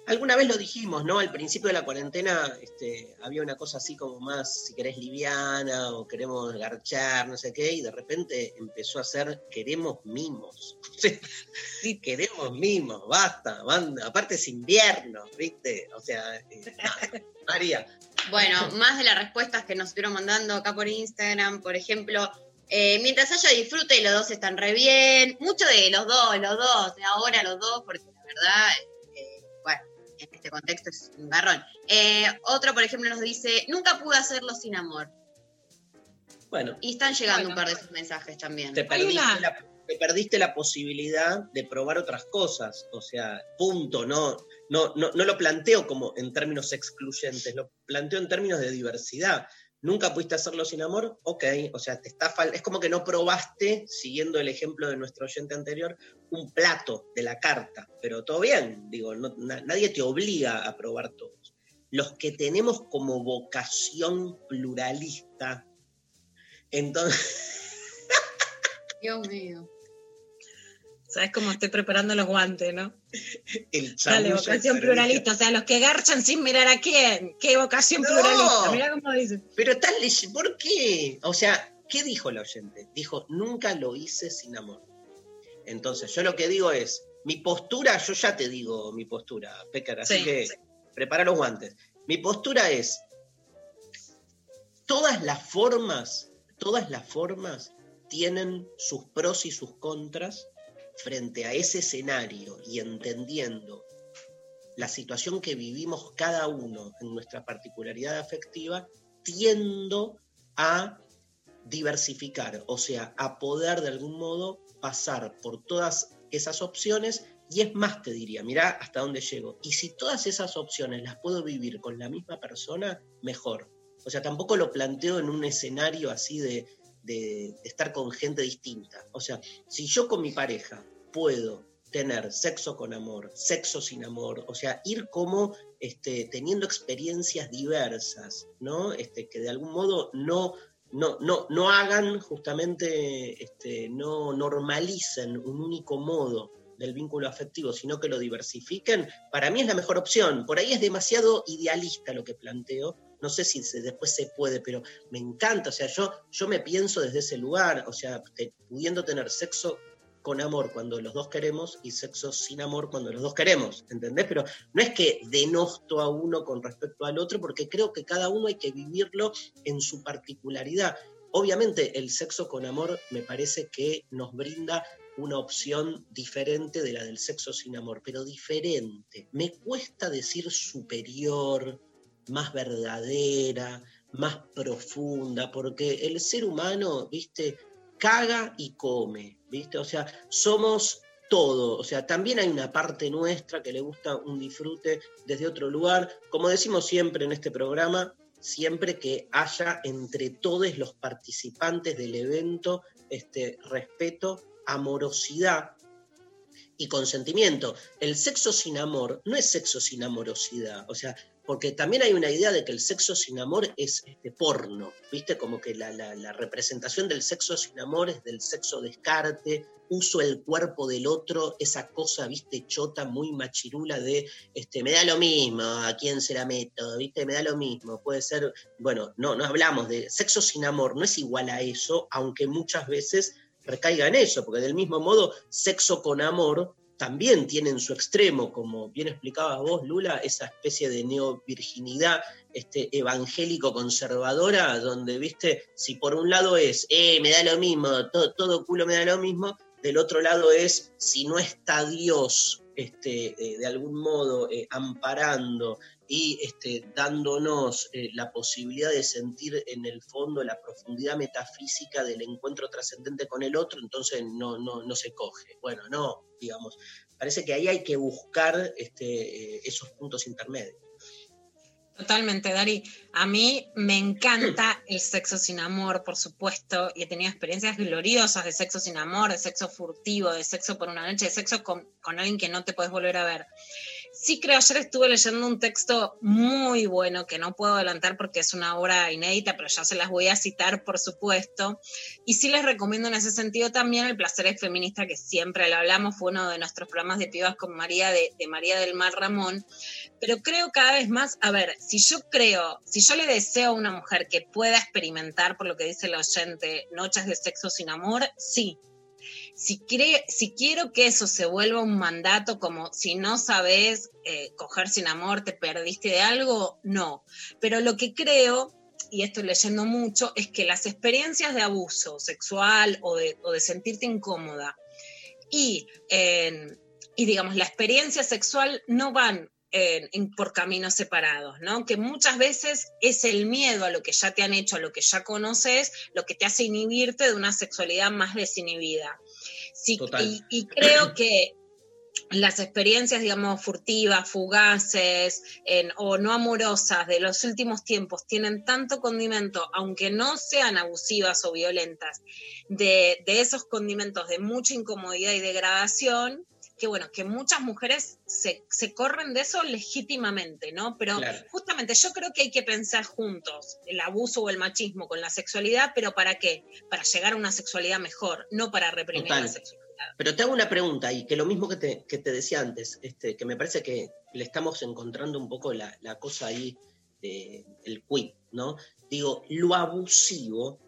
Alguna vez lo dijimos, ¿no? Al principio de la cuarentena este, había una cosa así como más, si querés, liviana o queremos garchar, no sé qué, y de repente empezó a ser queremos mimos. sí, queremos mimos, basta, banda. aparte es invierno, ¿viste? O sea, eh. María. Bueno, más de las respuestas que nos estuvieron mandando acá por Instagram, por ejemplo, eh, mientras haya disfrute, los dos están re bien. Mucho de los dos, los dos, de ahora los dos, porque la verdad, este contexto es un garrón. Eh, otro, por ejemplo, nos dice, nunca pude hacerlo sin amor. Bueno. Y están llegando un par de sus mensajes también. Te perdiste, la, te perdiste la posibilidad de probar otras cosas. O sea, punto, no, no, no, no lo planteo como en términos excluyentes, lo planteo en términos de diversidad. Nunca pudiste hacerlo sin amor, ok, o sea, te está fal- es como que no probaste, siguiendo el ejemplo de nuestro oyente anterior, un plato de la carta, pero todo bien, digo, no- na- nadie te obliga a probar todos. Los que tenemos como vocación pluralista, entonces, Dios mío. ¿Sabes cómo estoy preparando los guantes, no? el Dale, vocación pluralista. O sea, los que garchan sin mirar a quién. ¿Qué vocación No. pluralista? Mira cómo dice. Pero tal, ¿por qué? O sea, ¿qué dijo el oyente? Dijo, nunca lo hice sin amor. Entonces, yo lo que digo es, mi postura, yo ya te digo mi postura, Pécar, así Sí, que sí. prepara los guantes. Mi postura es, todas las formas, todas las formas tienen sus pros y sus contras frente a ese escenario y entendiendo la situación que vivimos cada uno en nuestra particularidad afectiva, tiendo a diversificar, o sea, a poder de algún modo pasar por todas esas opciones y es más, te diría, mirá hasta dónde llego. Y si todas esas opciones las puedo vivir con la misma persona, mejor. O sea, tampoco lo planteo en un escenario así de, de- estar con gente distinta. O sea, si yo con mi pareja puedo tener sexo con amor, sexo sin amor, o sea, ir como este, teniendo experiencias diversas, ¿no? Este, que de algún modo no, no, no, no hagan justamente, este, no normalicen un único modo del vínculo afectivo, sino que lo diversifiquen, para mí es la mejor opción. Por ahí es demasiado idealista lo que planteo. No sé si después se puede, pero me encanta. O sea, yo, yo me pienso desde ese lugar, o sea, te- pudiendo tener sexo con amor cuando los dos queremos y sexo sin amor cuando los dos queremos, ¿entendés? Pero no es que denosto a uno con respecto al otro, porque creo que cada uno hay que vivirlo en su particularidad. Obviamente el sexo con amor me parece que nos brinda una opción diferente de la del sexo sin amor, pero diferente. Me cuesta decir superior, más verdadera, más profunda, porque el ser humano, viste, caga y come, viste, o sea, somos todo, o sea, también hay una parte nuestra que le gusta un disfrute desde otro lugar, como decimos siempre en este programa, siempre que haya entre todos los participantes del evento este respeto, amorosidad y consentimiento. El sexo sin amor no es sexo sin amorosidad, o sea, porque también hay una idea de que el sexo sin amor es este, porno, ¿viste? Como que la, representación del sexo sin amor es del sexo descarte, uso el cuerpo del otro, esa cosa, ¿viste? Chota, muy machirula de, este, me da lo mismo, a quién se la meto, ¿viste? Me da lo mismo, puede ser, bueno, no, no hablamos de sexo sin amor, no es igual a eso, aunque muchas veces recaiga en eso, porque del mismo modo, sexo con amor también tiene en su extremo, como bien explicabas vos, Lula, esa especie de neovirginidad este, evangélico conservadora, donde, viste, si por un lado es, eh, me da lo mismo, todo, todo culo me da lo mismo, del otro lado es, si no está Dios, este, eh, de algún modo, eh, amparando y este, dándonos eh, la posibilidad de sentir en el fondo la profundidad metafísica del encuentro trascendente con el otro, entonces no, no, no se coge. Bueno, no, digamos, parece que ahí hay que buscar este, eh, esos puntos intermedios. Totalmente, Dari. A mí me encanta el sexo sin amor, por supuesto, y he tenido experiencias gloriosas de sexo sin amor, de sexo furtivo, de sexo por una noche, de sexo con, con alguien que no te puedes volver a ver. Sí creo, ayer estuve leyendo un texto muy bueno que no puedo adelantar porque es una obra inédita, pero ya se las voy a citar, por supuesto. Y sí les recomiendo en ese sentido también El placer es feminista, que siempre lo hablamos, fue uno de nuestros programas de pibas con María de, María del Mar Ramón. Pero creo cada vez más, a ver, si yo creo, si yo le deseo a una mujer que pueda experimentar, por lo que dice el oyente, noches de sexo sin amor, sí, si, si quiero que eso se vuelva un mandato como si no sabes eh, coger sin amor, te perdiste de algo, no. Pero lo que creo, y estoy leyendo mucho, es que las experiencias de abuso sexual o de, sentirte incómoda y, digamos, la experiencia sexual no van por caminos separados, ¿no? Que muchas veces es el miedo a lo que ya te han hecho, a lo que ya conoces, lo que te hace inhibirte de una sexualidad más desinhibida. Sí, y, y, creo que las experiencias, digamos, furtivas, fugaces en, o no amorosas de los últimos tiempos tienen tanto condimento, aunque no sean abusivas o violentas, de, de esos condimentos de mucha incomodidad y degradación, que bueno, que muchas mujeres se, se, corren de eso legítimamente, ¿no? Pero claro. justamente yo creo que hay que pensar juntos el abuso o el machismo con la sexualidad, pero ¿para qué? Para llegar a una sexualidad mejor, no para reprimir Total. la sexualidad. Pero te hago una pregunta y que lo mismo que te, que te decía antes, este, que me parece que le estamos encontrando un poco la, la cosa ahí, de, el quid, ¿no? Digo, lo abusivo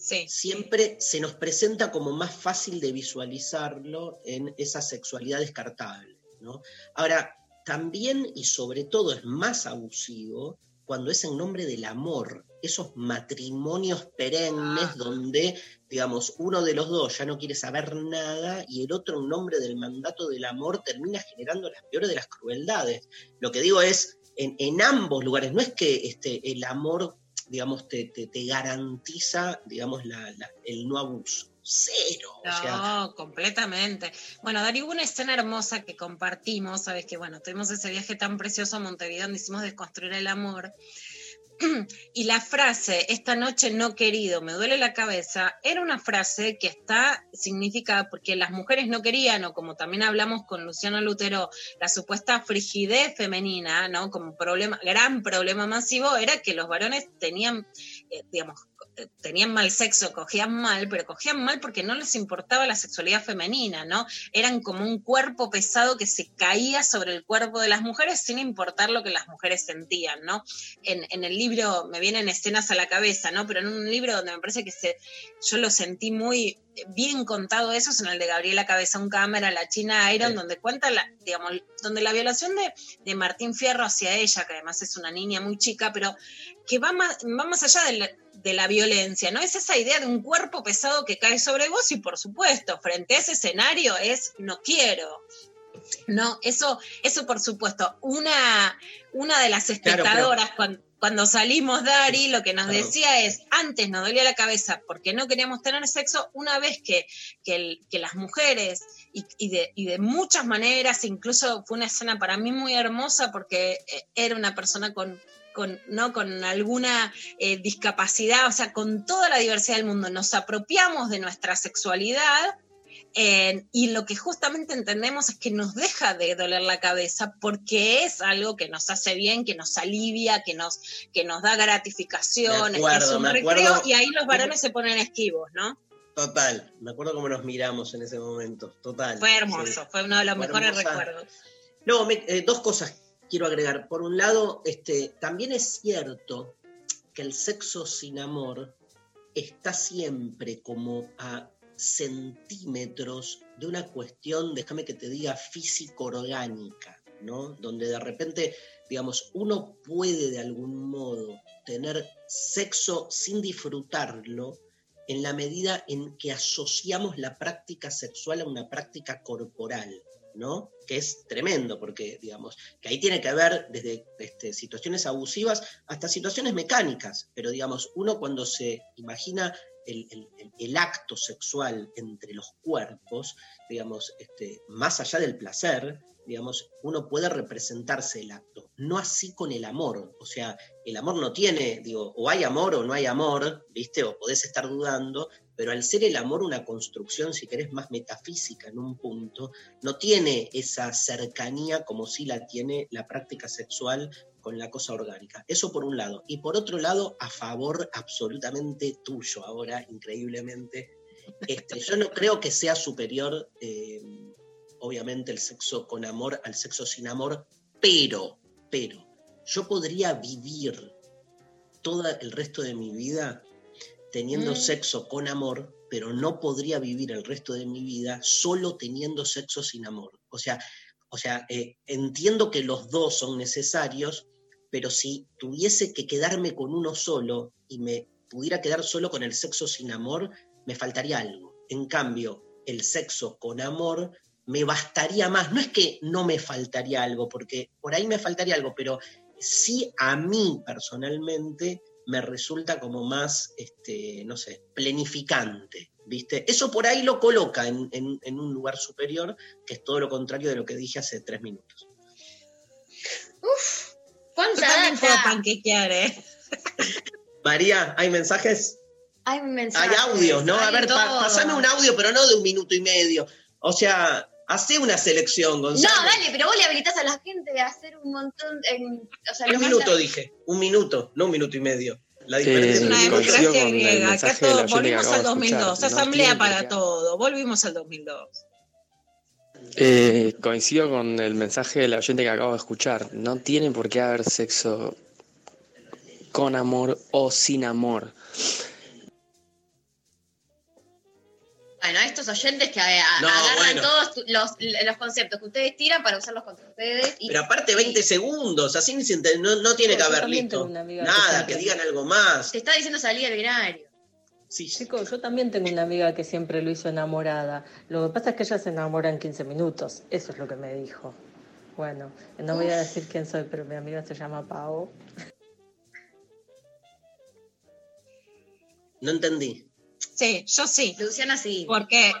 Sí. siempre se nos presenta como más fácil de visualizarlo en esa sexualidad descartable. ¿no? Ahora, también y sobre todo es más abusivo cuando es en nombre del amor, esos matrimonios perennes ah. donde, digamos, uno de los dos ya no quiere saber nada y el otro en nombre del mandato del amor termina generando las peores de las crueldades. Lo que digo es, en, en ambos lugares, no es que este, el amor digamos, te, te, te garantiza, digamos, la, la, el no abuso. Cero. No, o sea, completamente. Bueno, Dari, hubo una escena hermosa que compartimos, sabes que, bueno, tuvimos ese viaje tan precioso a Montevideo donde hicimos desconstruir el amor. Y la frase, esta noche no querido, me duele la cabeza, era una frase que está significada porque las mujeres no querían, o como también hablamos con Luciano Lutero, la supuesta frigidez femenina, ¿no? Como problema, gran problema masivo, era que los varones tenían, eh, digamos, tenían mal sexo, cogían mal, pero cogían mal porque no les importaba la sexualidad femenina, ¿no? Eran como un cuerpo pesado que se caía sobre el cuerpo de las mujeres sin importar lo que las mujeres sentían, ¿no? En, en el libro me vienen escenas a la cabeza, ¿no? Pero en un libro donde me parece que se, yo lo sentí muy bien contado eso es en el de Gabriela Cabezón Cámara, la China Iron, sí. donde cuenta, la, digamos, donde la violación de, de, Martín Fierro hacia ella, que además es una niña muy chica, pero que va más, va más allá de la, de la violencia, ¿no? Es esa idea de un cuerpo pesado que cae sobre vos y por supuesto, frente a ese escenario es no quiero. No, eso, eso por supuesto. Una, una de las espectadoras claro, cuando, cuando, salimos, Dari, lo que nos claro. decía es, antes nos dolía la cabeza porque no queríamos tener sexo, una vez que, que, el, que las mujeres, y, y, de, y, de, muchas maneras, incluso fue una escena para mí muy hermosa porque eh, era una persona con con, ¿no? con alguna eh, discapacidad, o sea, con toda la diversidad del mundo, nos apropiamos de nuestra sexualidad eh, y lo que justamente entendemos es que nos deja de doler la cabeza porque es algo que nos hace bien, que nos alivia, que nos, que nos da gratificación, acuerdo, es un recreo acuerdo. y ahí los varones se ponen esquivos, ¿no? Total, me acuerdo cómo nos miramos en ese momento, total. Fue hermoso, sí. fue uno de los fue mejores hermosa. recuerdos. No, me, eh, dos cosas quiero agregar. Por un lado, este, también es cierto que el sexo sin amor está siempre como a centímetros de una cuestión, déjame que te diga, físico-orgánica, ¿no? Donde de repente, digamos, uno puede de algún modo tener sexo sin disfrutarlo en la medida en que asociamos la práctica sexual a una práctica corporal. ¿No? Que es tremendo, porque, digamos, que ahí tiene que ver desde este, situaciones abusivas hasta situaciones mecánicas, pero, digamos, uno cuando se imagina el, el- acto sexual entre los cuerpos, digamos, este, más allá del placer, digamos, uno puede representarse el acto, no así con el amor, o sea, el amor no tiene, digo, o hay amor o no hay amor, ¿viste? O podés estar dudando, pero al ser el amor una construcción, si querés, más metafísica en un punto, no tiene esa cercanía como sí la tiene la práctica sexual con la cosa orgánica. Eso por un lado. Y por otro lado, a favor absolutamente tuyo ahora, increíblemente. Este, yo no creo que sea superior, eh, obviamente, el sexo con amor al sexo sin amor, pero, pero, yo podría vivir todo el resto de mi vida teniendo Mm. sexo con amor, pero no podría vivir el resto de mi vida solo teniendo sexo sin amor. O sea, o sea eh, entiendo que los dos son necesarios, pero si tuviese que quedarme con uno solo y me pudiera quedar solo con el sexo sin amor, me faltaría algo. En cambio, el sexo con amor me bastaría más. No es que no me faltaría algo, porque por ahí me faltaría algo, pero sí a mí personalmente me resulta como más, este, no sé, planificante, ¿viste? Eso por ahí lo coloca en, en- en un lugar superior, que es todo lo contrario de lo que dije hace tres minutos. Uf, Yo ¿cuánta también puedo data? panquequear, ¿eh? María, ¿hay mensajes? Hay mensajes. Hay audios, ¿no? A ver, pa- pasame un audio, pero no de un minuto y medio. O sea, hace una selección, No, Gonzalo. dale, pero vos le habilitás a la gente de hacer un montón. En, o sea, Un lo minuto dije, un minuto, no un minuto y medio. La diferencia Eh, es un Una democracia griega, acá todo, volvimos al de 2002, escuchar. No asamblea para todo, volvimos al 2002. Eh, coincido con el mensaje del oyente que acabo de escuchar. No tiene por qué haber sexo con amor o sin amor. Bueno, estos oyentes que eh, a- No, agarran bueno. todos los, los conceptos que ustedes tiran para usarlos contra ustedes. Y, Pero aparte 20 segundos, así ni se ente- no, no tiene que haber listo. que Nada, que digan algo más. te está diciendo salir al binario. Sí, sí. Chicos, yo también tengo una amiga que siempre lo hizo enamorada. Lo que pasa es que ella se enamora en 15 minutos. Eso es lo que me dijo. Bueno, no voy a decir quién soy, pero mi amiga se llama Pau. No entendí. Sí, yo sí. Luciana sí. Porque,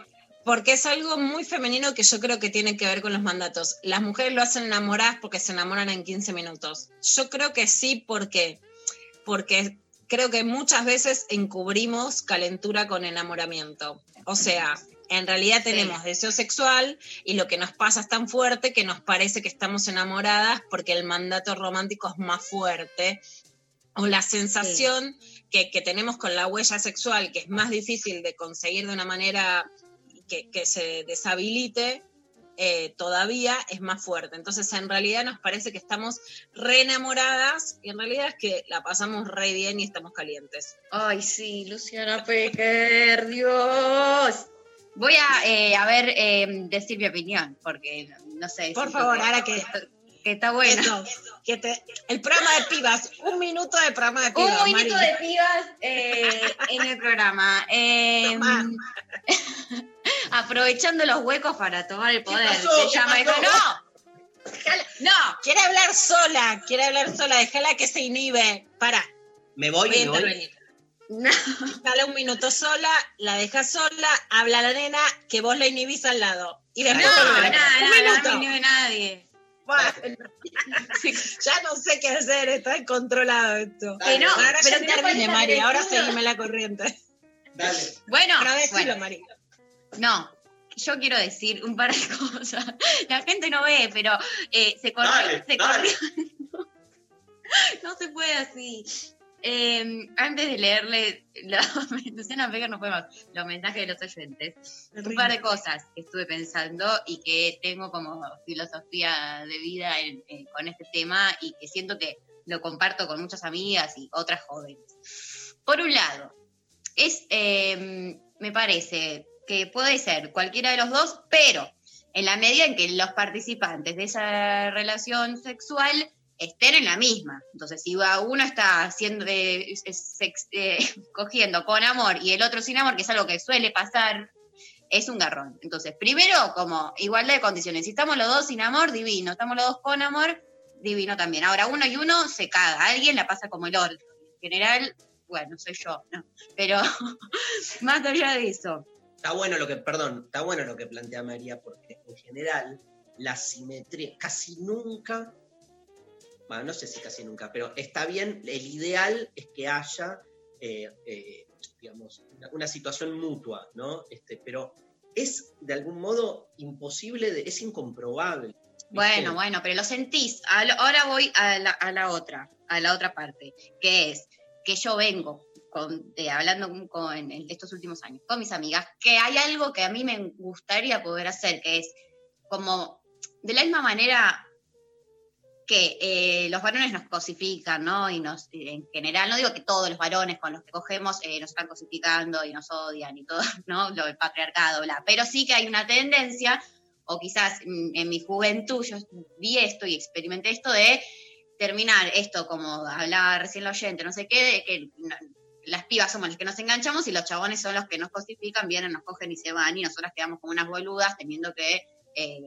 porque es algo muy femenino que yo creo que tiene que ver con los mandatos. Las mujeres lo hacen enamoradas porque se enamoran en 15 minutos. Yo creo que sí, porque, porque creo que muchas veces encubrimos calentura con enamoramiento. O sea, en realidad tenemos deseo sexual y lo que nos pasa es tan fuerte que nos parece que estamos enamoradas porque el mandato romántico es más fuerte. O la sensación que, que tenemos con la huella sexual, que es más difícil de conseguir de una manera que, que se deshabilite, eh, todavía es más fuerte. Entonces, en realidad nos parece que estamos re enamoradas y en realidad es que la pasamos re bien y estamos calientes. Ay, sí, Luciana Pecker, Dios. Voy a, eh, a ver, eh, decir mi opinión, porque no sé. Por favor, ahora que, que está bueno. Eso, que te- el programa de pibas, un minuto de programa de pibas. Un minuto de pibas eh, en el programa. Eh, aprovechando los huecos para tomar el poder. pasó? Se ¿Qué llama esto. ¡No! No, Quiere hablar sola, quiere hablar sola, déjala que se inhibe. Para, Me voy, me voy. no. Dale un minuto sola, la dejas sola, habla la nena, que vos la inhibís al lado. Y No, después no, volvés. no, un no, minuto. no me inhibe nadie. Bueno, ya no sé qué hacer, está descontrolado esto. Que no, ahora pero ya termine, Mari, ahora seguime la corriente. Dale. Bueno, Pero decilo, bueno, Mari. no. Yo quiero decir un par de cosas. La gente no ve, pero eh, se corrió. Dale, se dale. corrió. no se puede así. Eh, antes de leerle, los, Luciana Vega no fue más, los mensajes de los oyentes, un par de cosas que estuve pensando y que tengo como filosofía de vida en- en- con este tema y que siento que lo comparto con muchas amigas y otras jóvenes. Por un lado, es, eh, me parece que puede ser cualquiera de los dos, pero en la medida en que los participantes de esa relación sexual estén en la misma. Entonces, si uno está haciendo, eh, eh, cogiendo con amor y el otro sin amor, que es algo que suele pasar, es un garrón. Entonces, primero, como igualdad de condiciones. Si estamos los dos sin amor, divino. Estamos los dos con amor, divino también. Ahora, uno y uno se caga. Alguien la pasa como el otro. En general, bueno, soy yo, ¿no? Pero más allá de eso. Está bueno lo que, perdón, está bueno lo que plantea María, porque en general la simetría casi nunca, no sé si casi nunca, pero está bien, el ideal es que haya, eh, eh, digamos, una, situación mutua, ¿no? Este, pero es de algún modo imposible, de- es incomprobable. Bueno, bueno, pero lo sentís. Ahora voy a la, a la otra, a la otra parte, que es que yo vengo con- eh, hablando con- en estos últimos años con mis amigas, que hay algo que a mí me gustaría poder hacer, que es como de la misma manera que eh, los varones nos cosifican, ¿no? Y nos, en general, no digo que todos los varones con los que cogemos eh, nos están cosificando y nos odian y todo, ¿no? Lo del patriarcado, bla. Pero sí que hay una tendencia, o quizás mm, en mi juventud yo vi esto y experimenté esto de terminar esto, como hablaba recién la oyente, no sé qué, de que las pibas somos las que nos enganchamos y los chabones son los que nos cosifican, vienen, nos cogen y se van y nosotras quedamos como unas boludas teniendo que eh,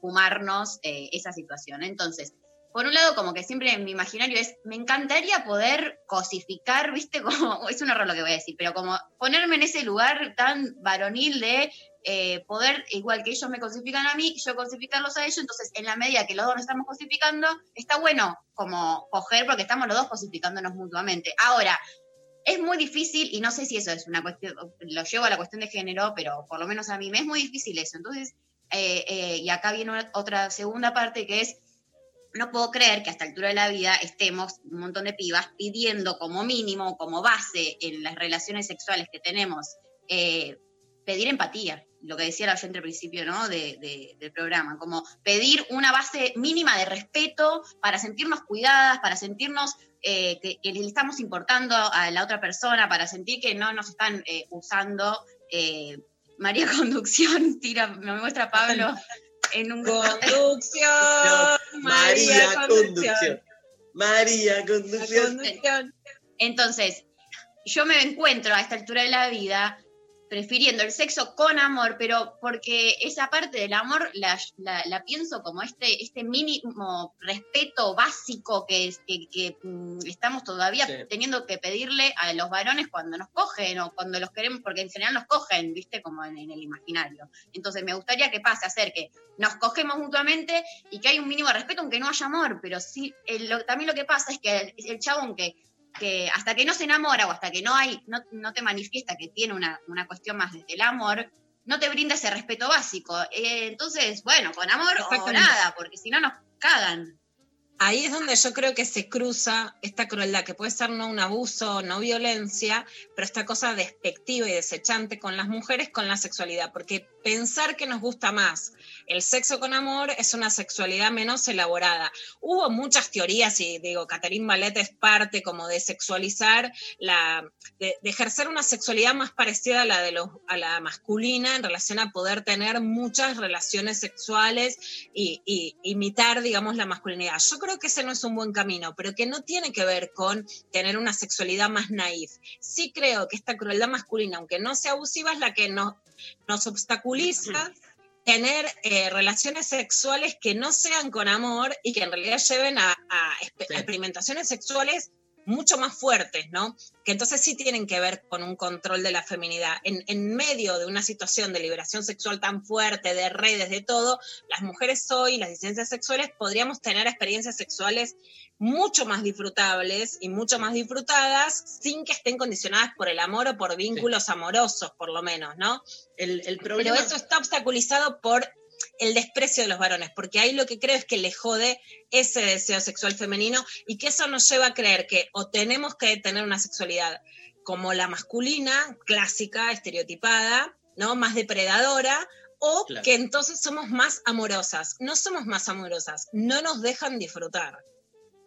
fumarnos eh, esa situación. Entonces, por un lado, como que siempre en mi imaginario es, me encantaría poder cosificar, viste, como, es un error lo que voy a decir, pero como ponerme en ese lugar tan varonil de eh, poder, igual que ellos me cosifican a mí, yo cosificarlos a ellos, entonces en la medida que los dos nos estamos cosificando, está bueno como coger porque estamos los dos cosificándonos mutuamente. Ahora, es muy difícil, y no sé si eso es una cuestión, lo llevo a la cuestión de género, pero por lo menos a mí me es muy difícil eso. Entonces, eh, eh, y acá viene una- otra segunda parte que es, no puedo creer que a esta altura de la vida estemos un montón de pibas pidiendo como mínimo, como base en las relaciones sexuales que tenemos, eh, pedir empatía, lo que decía la oyente al principio ¿no? de- de- del programa, como pedir una base mínima de respeto para sentirnos cuidadas, para sentirnos eh, que, que le estamos importando a la otra persona, para sentir que no nos están eh, usando. María Conducción tira, me muestra Pablo en un Conducción, María Conducción. María Conducción. Entonces, yo me encuentro a esta altura de la vida prefiriendo el sexo con amor, pero porque esa parte del amor la, la- la pienso como este, este mínimo respeto básico que, es- que, que, mm, estamos todavía Sí. teniendo que pedirle a los varones cuando nos cogen o cuando los queremos, porque en general nos cogen, viste, como en, en el imaginario. Entonces me gustaría que pase a ser que nos cogemos mutuamente y que hay un mínimo de respeto, aunque no haya amor, pero sí, el- lo- también lo que pasa es que el, el chabón que que hasta que no se enamora o hasta que no hay, no, no te manifiesta que tiene una, una cuestión más desde el amor, no te brinda ese respeto básico. Eh, entonces, bueno, con amor o nada, porque si no nos cagan. Ahí es donde yo creo que se cruza esta crueldad, que puede ser no un abuso, no violencia, pero esta cosa despectiva y desechante con las mujeres, con la sexualidad, porque pensar que nos gusta más el sexo con amor es una sexualidad menos elaborada. Hubo muchas teorías y digo, Catherine Ballet es parte como de sexualizar, la, de, de ejercer una sexualidad más parecida a la, de los, a la masculina en relación a poder tener muchas relaciones sexuales y, y imitar, digamos, la masculinidad. Yo creo que ese no es un buen camino, pero que no tiene que ver con tener una sexualidad más naif. Sí creo que esta crueldad masculina, aunque no sea abusiva, es la que nos, nos obstaculiza tener eh, relaciones sexuales que no sean con amor y que en realidad lleven a, a expe- a experimentaciones sexuales mucho más fuertes, ¿no? Que entonces sí tienen que ver con un control de la feminidad. En, en medio de una situación de liberación sexual tan fuerte, de redes, de todo, las mujeres hoy, las disidencias sexuales, podríamos tener experiencias sexuales mucho más disfrutables y mucho más disfrutadas sin que estén condicionadas por el amor o por vínculos amorosos, por lo menos, ¿no? El, el Pero problema- eso está obstaculizado por el desprecio de los varones, porque ahí lo que creo es que le jode ese deseo sexual femenino y que eso nos lleva a creer que o tenemos que tener una sexualidad como la masculina, clásica, estereotipada, ¿no? Más depredadora, o Claro. que entonces somos más amorosas. No somos más amorosas, no nos dejan disfrutar.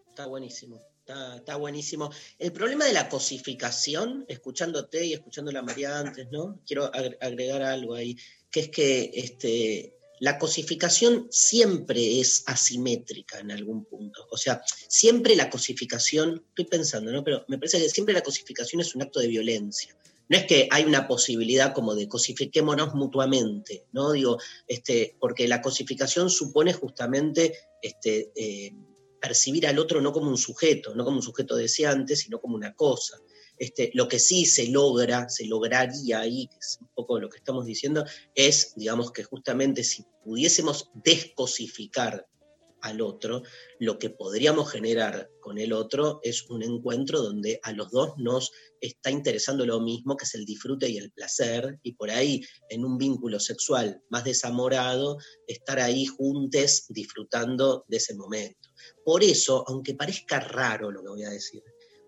Está buenísimo, está, está buenísimo. El problema de la cosificación, escuchándote y escuchando a María antes, ¿no? Quiero agre- agregar algo ahí, que es que este, la cosificación siempre es asimétrica en algún punto. O sea, siempre la cosificación, estoy pensando, ¿no? Pero me parece que siempre la cosificación es un acto de violencia. No es que hay una posibilidad como de cosifiquémonos mutuamente, ¿no? Digo, este, porque la cosificación supone justamente este, eh, percibir al otro no como un sujeto, no como un sujeto deseante, sino como una cosa. Este, lo que sí se logra, se lograría ahí, que es un poco lo que estamos diciendo, es, digamos, que justamente si pudiésemos descosificar al otro, lo que podríamos generar con el otro es un encuentro donde a los dos nos está interesando lo mismo, que es el disfrute y el placer, y por ahí en un vínculo sexual más desamorado, estar ahí juntos disfrutando de ese momento. Por eso, aunque parezca raro lo que voy a decir,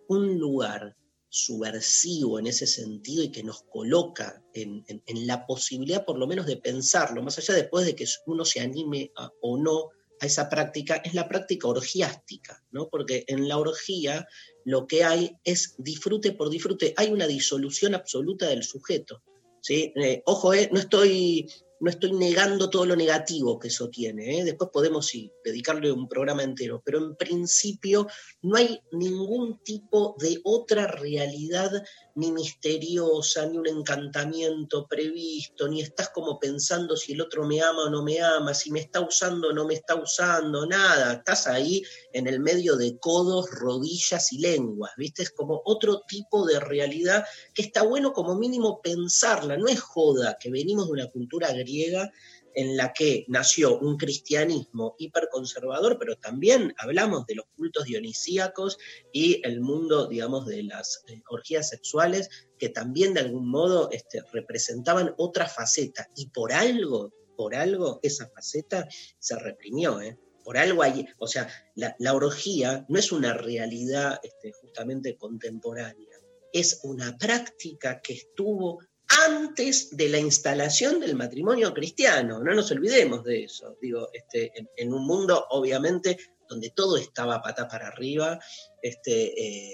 un lugar subversivo en ese sentido y que nos coloca en, la posibilidad por lo menos de pensarlo, más allá después de que uno se anime o no a esa práctica, es la práctica orgiástica, ¿no? Porque en la orgía lo que hay es disfrute por disfrute, hay una disolución absoluta del sujeto. ¿sí? Eh, ojo, eh, no, estoy, no estoy negando todo lo negativo que eso tiene, ¿eh? después podemos sí, dedicarle un programa entero, pero en principio no hay ningún tipo de otra realidad ni misteriosa, ni un encantamiento previsto, ni estás como pensando si el otro me ama o no me ama, si me está usando o no me está usando, nada, estás ahí en el medio de codos, rodillas y lenguas, ¿viste? Es como otro tipo de realidad que está bueno como mínimo pensarla, no es joda que venimos de una cultura griega en la que nació un cristianismo hiperconservador, pero también hablamos de los cultos dionisíacos y el mundo, digamos, de las eh, orgías sexuales, que también de algún modo este, representaban otra faceta. Y por algo, por algo, esa faceta se reprimió, ¿eh? Por algo hay, o sea, la, la orgía no es una realidad este, justamente contemporánea, es una práctica que estuvo antes de la instalación del matrimonio cristiano. No nos olvidemos de eso. Digo, este, en, un mundo, obviamente, donde todo estaba pata para arriba, este,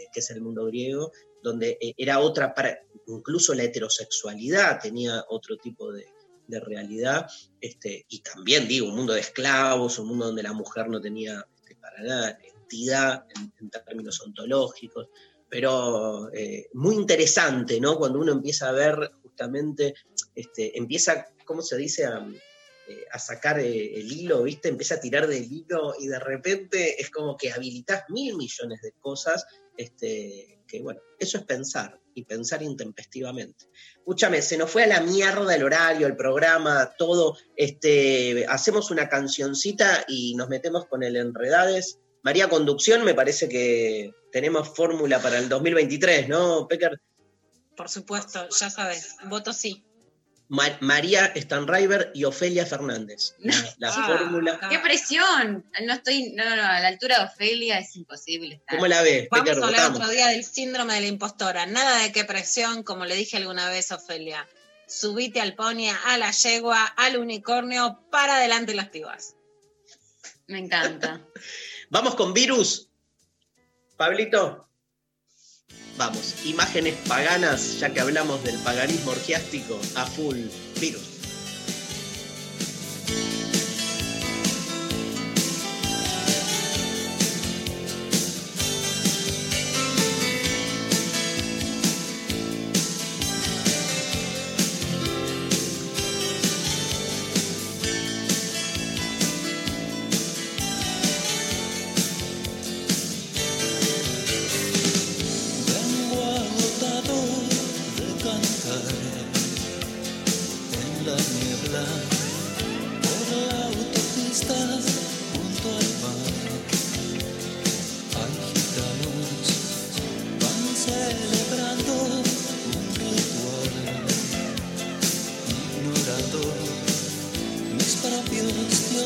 eh, que es el mundo griego, donde eh, era otra, para, incluso la heterosexualidad tenía otro tipo de, realidad, este, y también digo, un mundo de esclavos, un mundo donde la mujer no tenía este, para nada entidad en, en términos ontológicos, pero eh, muy interesante, ¿no? Cuando uno empieza a ver este, empieza, ¿cómo se dice? A, eh, sacar eh, el hilo, ¿viste? Empieza a tirar del hilo y de repente es como que habilitas mil millones de cosas, este, que bueno, eso es pensar y pensar intempestivamente. Escúchame, se nos fue a la mierda el horario, el programa, todo. Este, hacemos una cancioncita y nos metemos con el Enredades. María Conducción, me parece que tenemos fórmula para el 2023, ¿no, Pecker? Por supuesto, ya sabes, voto sí. Ma- María Stanriver y Ofelia Fernández. La, la Ah, fórmula. ¡Qué presión! No estoy, no, no, no, a la altura de Ofelia es imposible estar. ¿Cómo la ves, Vamos a hablar Votamos. otro día del síndrome de la impostora. Nada de qué presión, como le dije alguna vez, Ofelia. Subite al pony, a la yegua, al unicornio, para adelante las pibas. Me encanta. Vamos con virus. Pablito. Vamos, imágenes paganas, ya que hablamos del paganismo orgiástico, a full virus.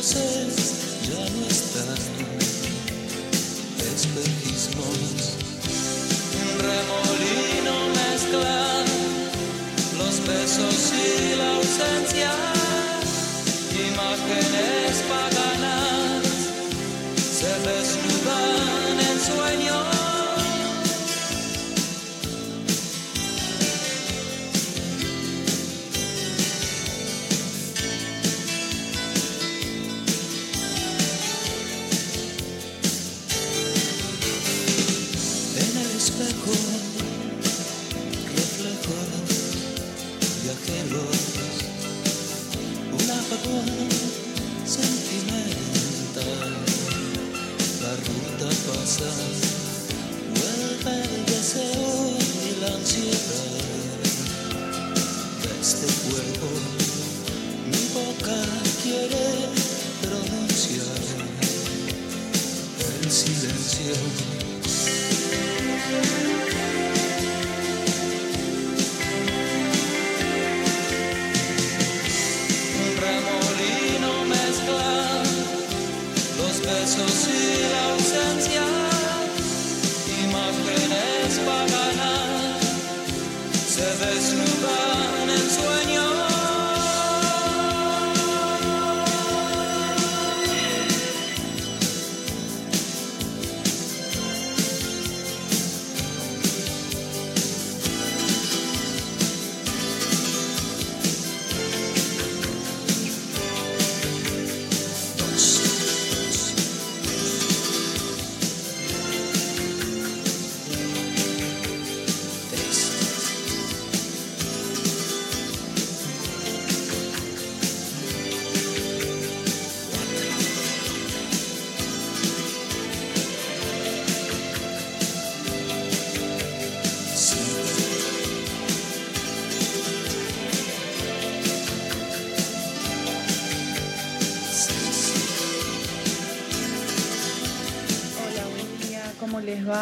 Propios dioses ya no están.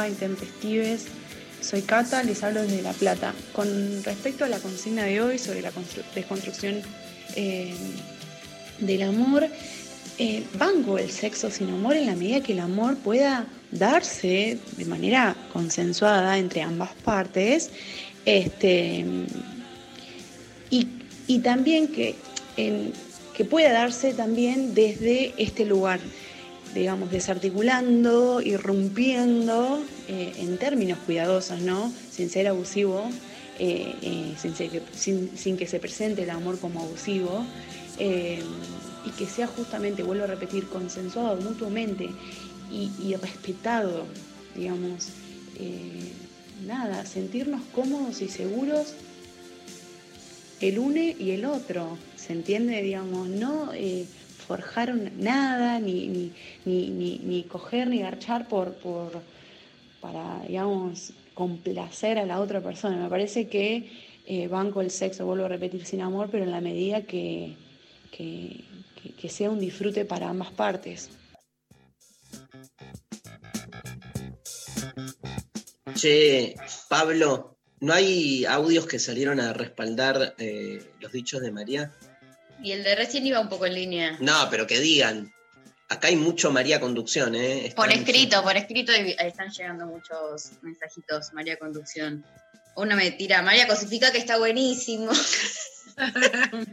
Intempestives? Soy Cata, les hablo desde La Plata. Con respecto a la consigna de hoy sobre la constru- desconstrucción eh, del amor, eh, banco el sexo sin amor en la medida que el amor pueda darse de manera consensuada entre ambas partes. Este, y, también que, que pueda darse también desde este lugar, digamos, desarticulando, irrumpiendo eh, en términos cuidadosos, ¿no? Sin ser abusivo, eh, eh, sin, que- se presente el amor como abusivo. y que sea justamente, vuelvo a repetir, consensuado mutuamente y, respetado, digamos, nada, sentirnos cómodos y seguros el une y el otro, ¿se entiende? Digamos, no forjar un- nada, ni, ni, ni, ni, coger ni garchar por, por, para, digamos, complacer a la otra persona. Me parece que eh, banco el sexo, vuelvo a repetir, sin amor, pero en la medida que, que, que- que sea un disfrute para ambas partes. Che, Pablo, ¿no hay audios que salieron a respaldar eh, los dichos de María? Y el de recién iba un poco en línea. No, pero que digan. Acá hay mucho María Conducción, ¿eh? Están- Por escrito, por escrito y están llegando muchos mensajitos, María Conducción. Una me tira, María Cosifica que está buenísimo.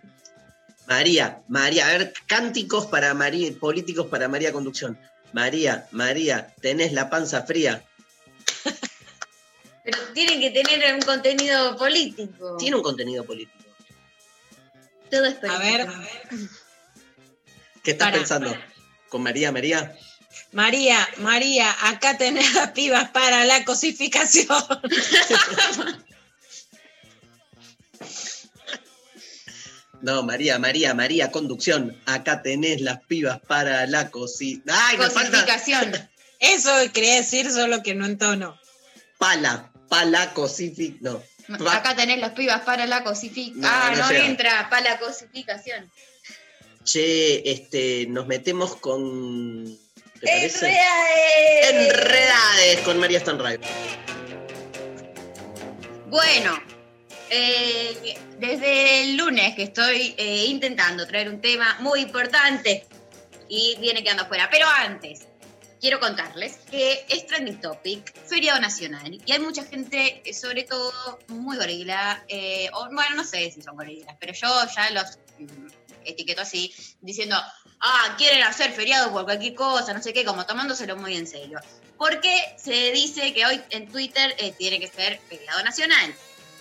María, María, a ver, cánticos para María, políticos para María Conducción. María, María, tenés la panza fría. Pero tienen que tener un contenido político. Tiene un contenido político. Todo es político. A ver, ¿Qué estás Para. pensando? ¿Con María, María? María, María, acá tenés las pibas para la cosificación. No, María, María, María, conducción. Acá tenés las pibas para la cocina. ¡Ay, me falta! Cosificación. Eso quería decir, solo que no entono. Pala, pala, cosific. No. Acá tenés las pibas para la cosificación. No, ah, no entra para la cosificación. Che, este, nos metemos con. ¿Te? Enredades. Enredades con María Stanray. Bueno, eh, desde el lunes que estoy eh, intentando traer un tema muy importante y viene quedando afuera. Pero antes, quiero contarles que es trending topic, feriado nacional, y hay mucha gente, eh, sobre todo muy gorila, eh, o bueno, no sé si son gorilas, pero yo ya los mm, etiqueto así, diciendo, ah, quieren hacer feriado por cualquier cosa, no sé qué, como tomándoselo muy en serio. Porque se dice que hoy en Twitter eh, tiene que ser feriado nacional.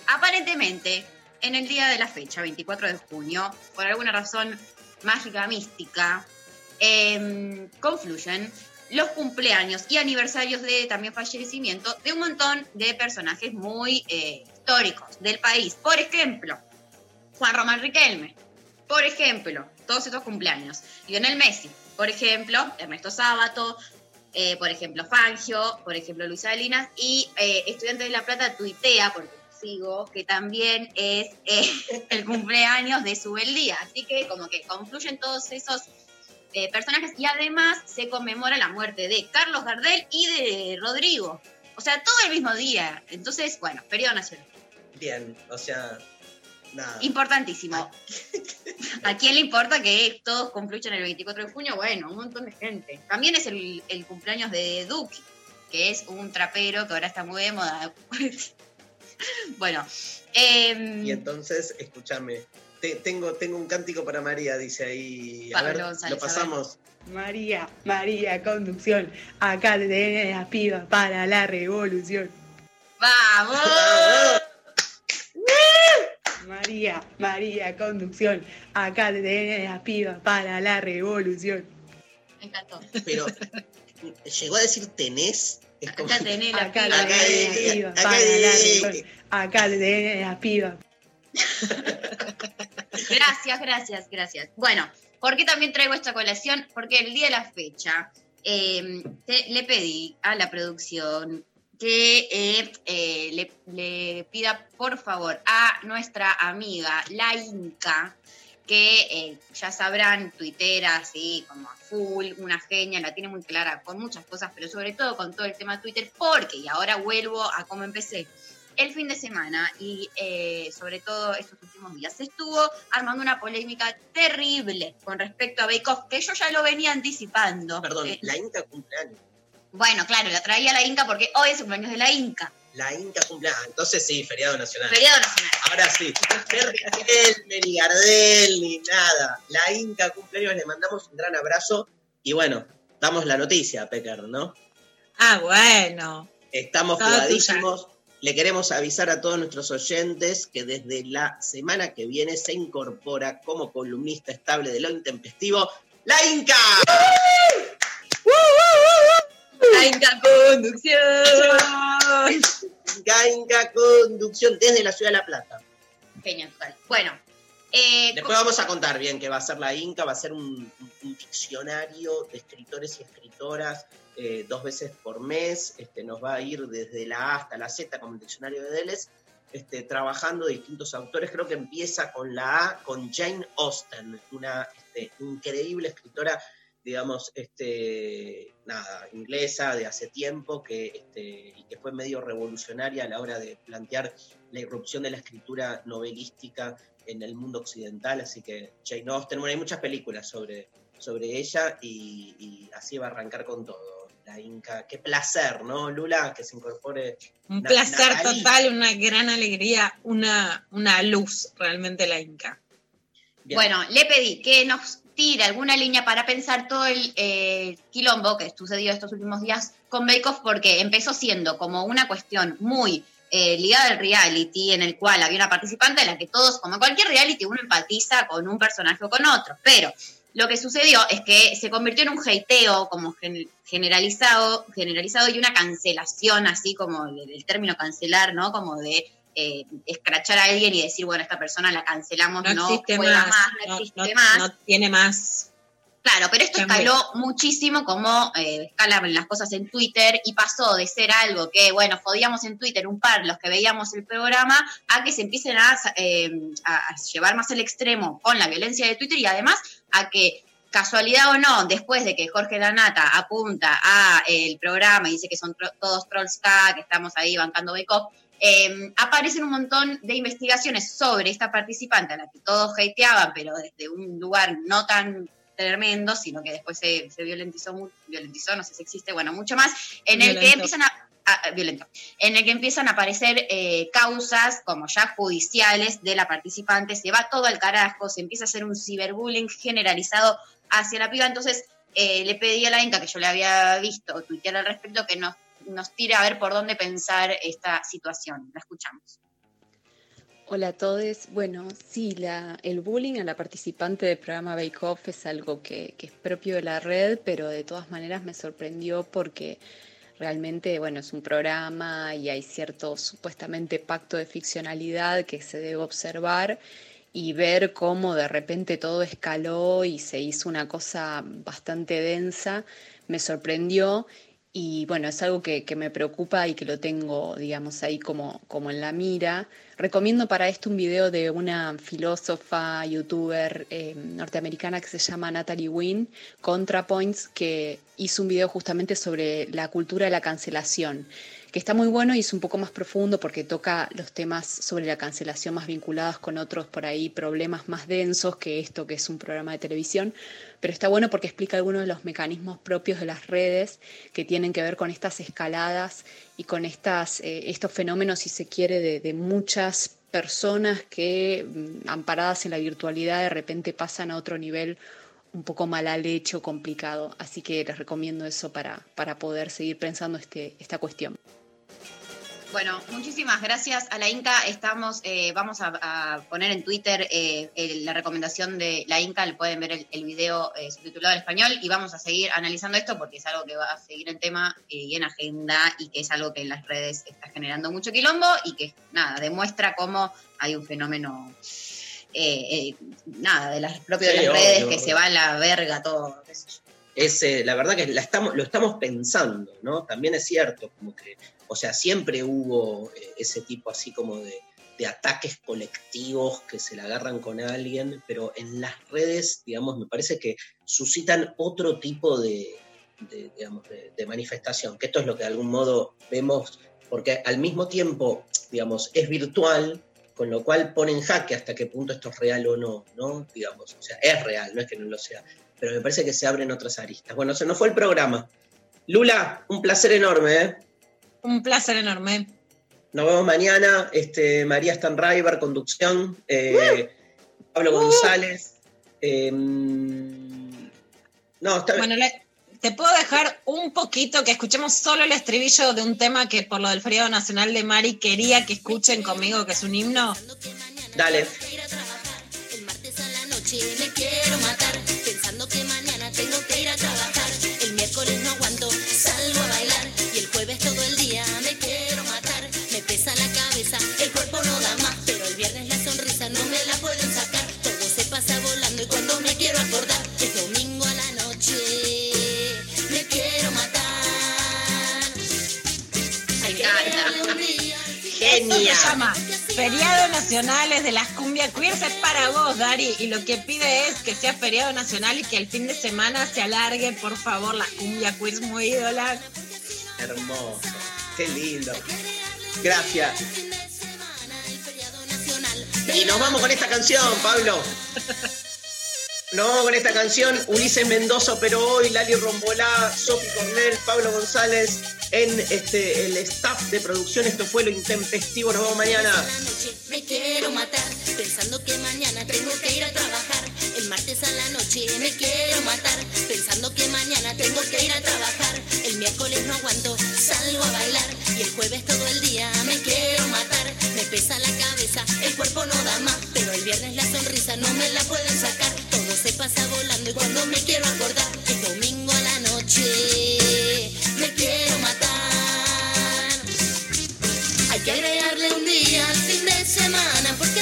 Aparentemente, en el día de la fecha, 24 de junio, por alguna razón mágica, mística, em, confluyen los cumpleaños y aniversarios de también fallecimiento de un montón de personajes muy eh, históricos del país. Por ejemplo, Juan Román Riquelme. Por ejemplo, todos estos cumpleaños. Lionel Messi. Por ejemplo, Ernesto Sábato. eh, por ejemplo, Fangio. Por ejemplo, Luisa Salinas. Y eh, Estudiante de La Plata tuitea, porque sigo, que también es eh, el cumpleaños de su día. Así que como que confluyen todos esos eh, personajes y además se conmemora la muerte de Carlos Gardel y de Rodrigo. O sea, todo el mismo día. Entonces, bueno, periodo nacional. Bien, o sea, nada. Importantísimo. ¿A quién le importa que todos confluyan el 24 de junio? Bueno, un montón de gente. También es el, el cumpleaños de Duki, que es un trapero que ahora está muy de moda. bueno, em, Y entonces, escúchame. Te- tengo, tengo un cántico para María, dice ahí. A Pablo ver, González, lo pasamos. María, María, conducción. Acá tenés las pibas para la revolución. ¡Vamos! María, María, conducción. Acá tenés las pibas para la revolución. Me encantó. Pero, ¿llegó a decir tenés? Es como- Acá tenés la Acá piba. tenés las pibas acá para la tenés- revolución. Acá tenés las pibas. Gracias, gracias, gracias. Bueno, ¿por qué también traigo esta colación? Porque el día de la fecha eh, le pedí a la producción que eh, eh, le, le pida por favor a nuestra amiga, la Inca, que eh, ya sabrán, tuitera así como a full, una genia, la tiene muy clara con muchas cosas, pero sobre todo con todo el tema Twitter, porque, y ahora vuelvo a cómo empecé, el fin de semana y eh, sobre todo estos últimos días se estuvo armando una polémica terrible con respecto a Bake Off, que yo ya lo venía anticipando. Perdón, Eh, la Inca cumpleaños. bueno, claro, la traía la Inca porque hoy es el cumpleaños de la Inca. La Inca cumpleaños. Entonces sí, feriado nacional. Feriado nacional. Ahora sí. Riquelme, ni Gardel, ni nada. La Inca cumpleaños, le mandamos un gran abrazo. Y bueno, damos la noticia, Pecker, ¿no? Ah, bueno. Estamos Toda jugadísimos. Le queremos avisar a todos nuestros oyentes que desde la semana que viene se incorpora como columnista estable de lo intempestivo, la Inca. La Inca Conducción. Inca, Inca Conducción desde la ciudad de La Plata. Genial, total. Bueno, eh, Después vamos a contar bien qué va a ser la Inca, va a ser un diccionario de escritores y escritoras eh, dos veces por mes, este, nos va a ir desde la A hasta la Z como el diccionario de Deleuze, este, trabajando distintos autores, creo que empieza con la A, con Jane Austen, una este, increíble escritora, digamos, este, inglesa de hace tiempo, que, y que fue medio revolucionaria a la hora de plantear la irrupción de la escritura novelística en el mundo occidental, así que Jane Austen, bueno, hay muchas películas sobre, sobre ella y así va a arrancar con todo. La Inca, qué placer, ¿no, Lula? Que se incorpore. Un Na- placer total, una gran alegría, una, una luz realmente la Inca. Bueno, le pedí que nos tire alguna línea para pensar todo el eh, quilombo que sucedió estos últimos días con Bake Off, porque empezó siendo como una cuestión muy eh, ligada al reality, en el cual había una participante en la que todos, como en cualquier reality, uno empatiza con un personaje o con otro. Pero lo que sucedió es que se convirtió en un hateo como gen- generalizado, generalizado y una cancelación, así como el, el término cancelar, ¿no? Como de eh, escrachar a alguien y decir, bueno, esta persona la cancelamos, No, no, existe juega más, más, no, no, existe no- más. no tiene más. Claro, pero esto escaló muchísimo como eh, escalan las cosas en Twitter y pasó de ser algo que, bueno, podíamos en Twitter un par los que veíamos el programa a que se empiecen a, eh, a- a llevar más al extremo con la violencia de Twitter y además a que casualidad o no, después de que Jorge Danata apunta a el programa y dice que son tro- todos trolls K, que estamos ahí bancando Bake eh, aparecen un montón de investigaciones sobre esta participante a la que todos hateaban, pero desde un lugar no tan tremendo, sino que después se, se violentizó, violentizó, no sé si existe, bueno, mucho más, en el que empiezan a, a- violento, en el que empiezan a aparecer eh, causas como ya judiciales de la participante, se va todo al carajo, se empieza a hacer un ciberbullying generalizado hacia la piba, entonces eh, le pedí a la Inca, que yo le había visto tuitear al respecto, que nos, nos tire a ver por dónde pensar esta situación. La escuchamos. Hola a todos. Bueno, sí, la, el bullying a la participante del programa Bake Off es algo que, que es propio de la red, pero de todas maneras me sorprendió porque realmente, bueno, es un programa y hay cierto supuestamente pacto de ficcionalidad que se debe observar y ver cómo de repente todo escaló y se hizo una cosa bastante densa, me sorprendió y bueno, es algo que, me preocupa y que lo tengo, digamos, ahí como, como en la mira. Recomiendo para esto un video de una filósofa, youtuber eh, norteamericana que se llama Natalie Wynn, ContraPoints, que hizo un video justamente sobre la cultura de la cancelación, que está muy bueno y es un poco más profundo porque toca los temas sobre la cancelación más vinculados con otros por ahí problemas más densos que esto que es un programa de televisión, pero está bueno porque explica algunos de los mecanismos propios de las redes que tienen que ver con estas escaladas y con estas, eh, estos fenómenos, si se quiere, de, de muchas personas que, mm, amparadas en la virtualidad, de repente pasan a otro nivel un poco mal hecho, complicado. Así que les recomiendo eso para, para poder seguir pensando este, esta cuestión. Bueno, muchísimas gracias a la Inca. Estamos, eh, vamos a, a poner en Twitter eh, el- la recomendación de la Inca. Le pueden ver el, el video eh, subtitulado en español y vamos a seguir analizando esto porque es algo que va a seguir en tema eh, y en agenda y que es algo que en las redes está generando mucho quilombo y que nada demuestra cómo hay un fenómeno eh, eh, nada de las propio de las redes que se va a la verga todo. es, la verdad que la estamos, lo estamos pensando, ¿no? También es cierto, como que, o sea, siempre hubo eh, ese tipo así como de, ataques colectivos que se la agarran con alguien, pero en las redes, digamos, me parece que suscitan otro tipo de, digamos, de- manifestación, que esto es lo que de algún modo vemos, porque al mismo tiempo, digamos, es virtual, con lo cual pone en jaque hasta qué punto esto es real o no, ¿no? Digamos, o sea, es real, no es que no lo sea, pero me parece que se abren otras aristas. Bueno, se nos fue el programa. Lula, un placer enorme, ¿eh? Un placer enorme. Nos vemos mañana. Este, María Stanraiver, conducción. eh, Pablo González. eh, no, está Bueno, le- te puedo dejar un poquito que escuchemos solo el estribillo de un tema que por lo del feriado nacional de Mari quería que escuchen conmigo, que es un himno. Dale. Se llama Feriado Nacional es de las cumbia queers, es para vos, Dari. Y lo que pide es que sea feriado nacional y que el fin de semana se alargue, por favor, las cumbia queers muy ídolas. Hermoso. Qué lindo. Gracias. Y nos vamos con esta canción, Pablo. Nos vamos con esta canción. Ulises Mendoza, pero hoy Lali Rombolá, Sofi Cornell, Pablo González en este, el staff de producción. Esto fue lo intempestivo. Nos vemos mañana. Me quiero matar, pensando que mañana tengo que ir a trabajar. El martes a la noche me quiero matar, pensando que mañana tengo que ir a trabajar. El miércoles no aguanto, salgo a bailar. Y el jueves todo el día me quiero matar. Me pesa la cabeza, el cuerpo no da más. Pero el viernes la sonrisa no me la pueden sacar pasa volando y cuando me quiero acordar es domingo a la noche. Me quiero matar. Hay que agregarle un día al fin de semana porque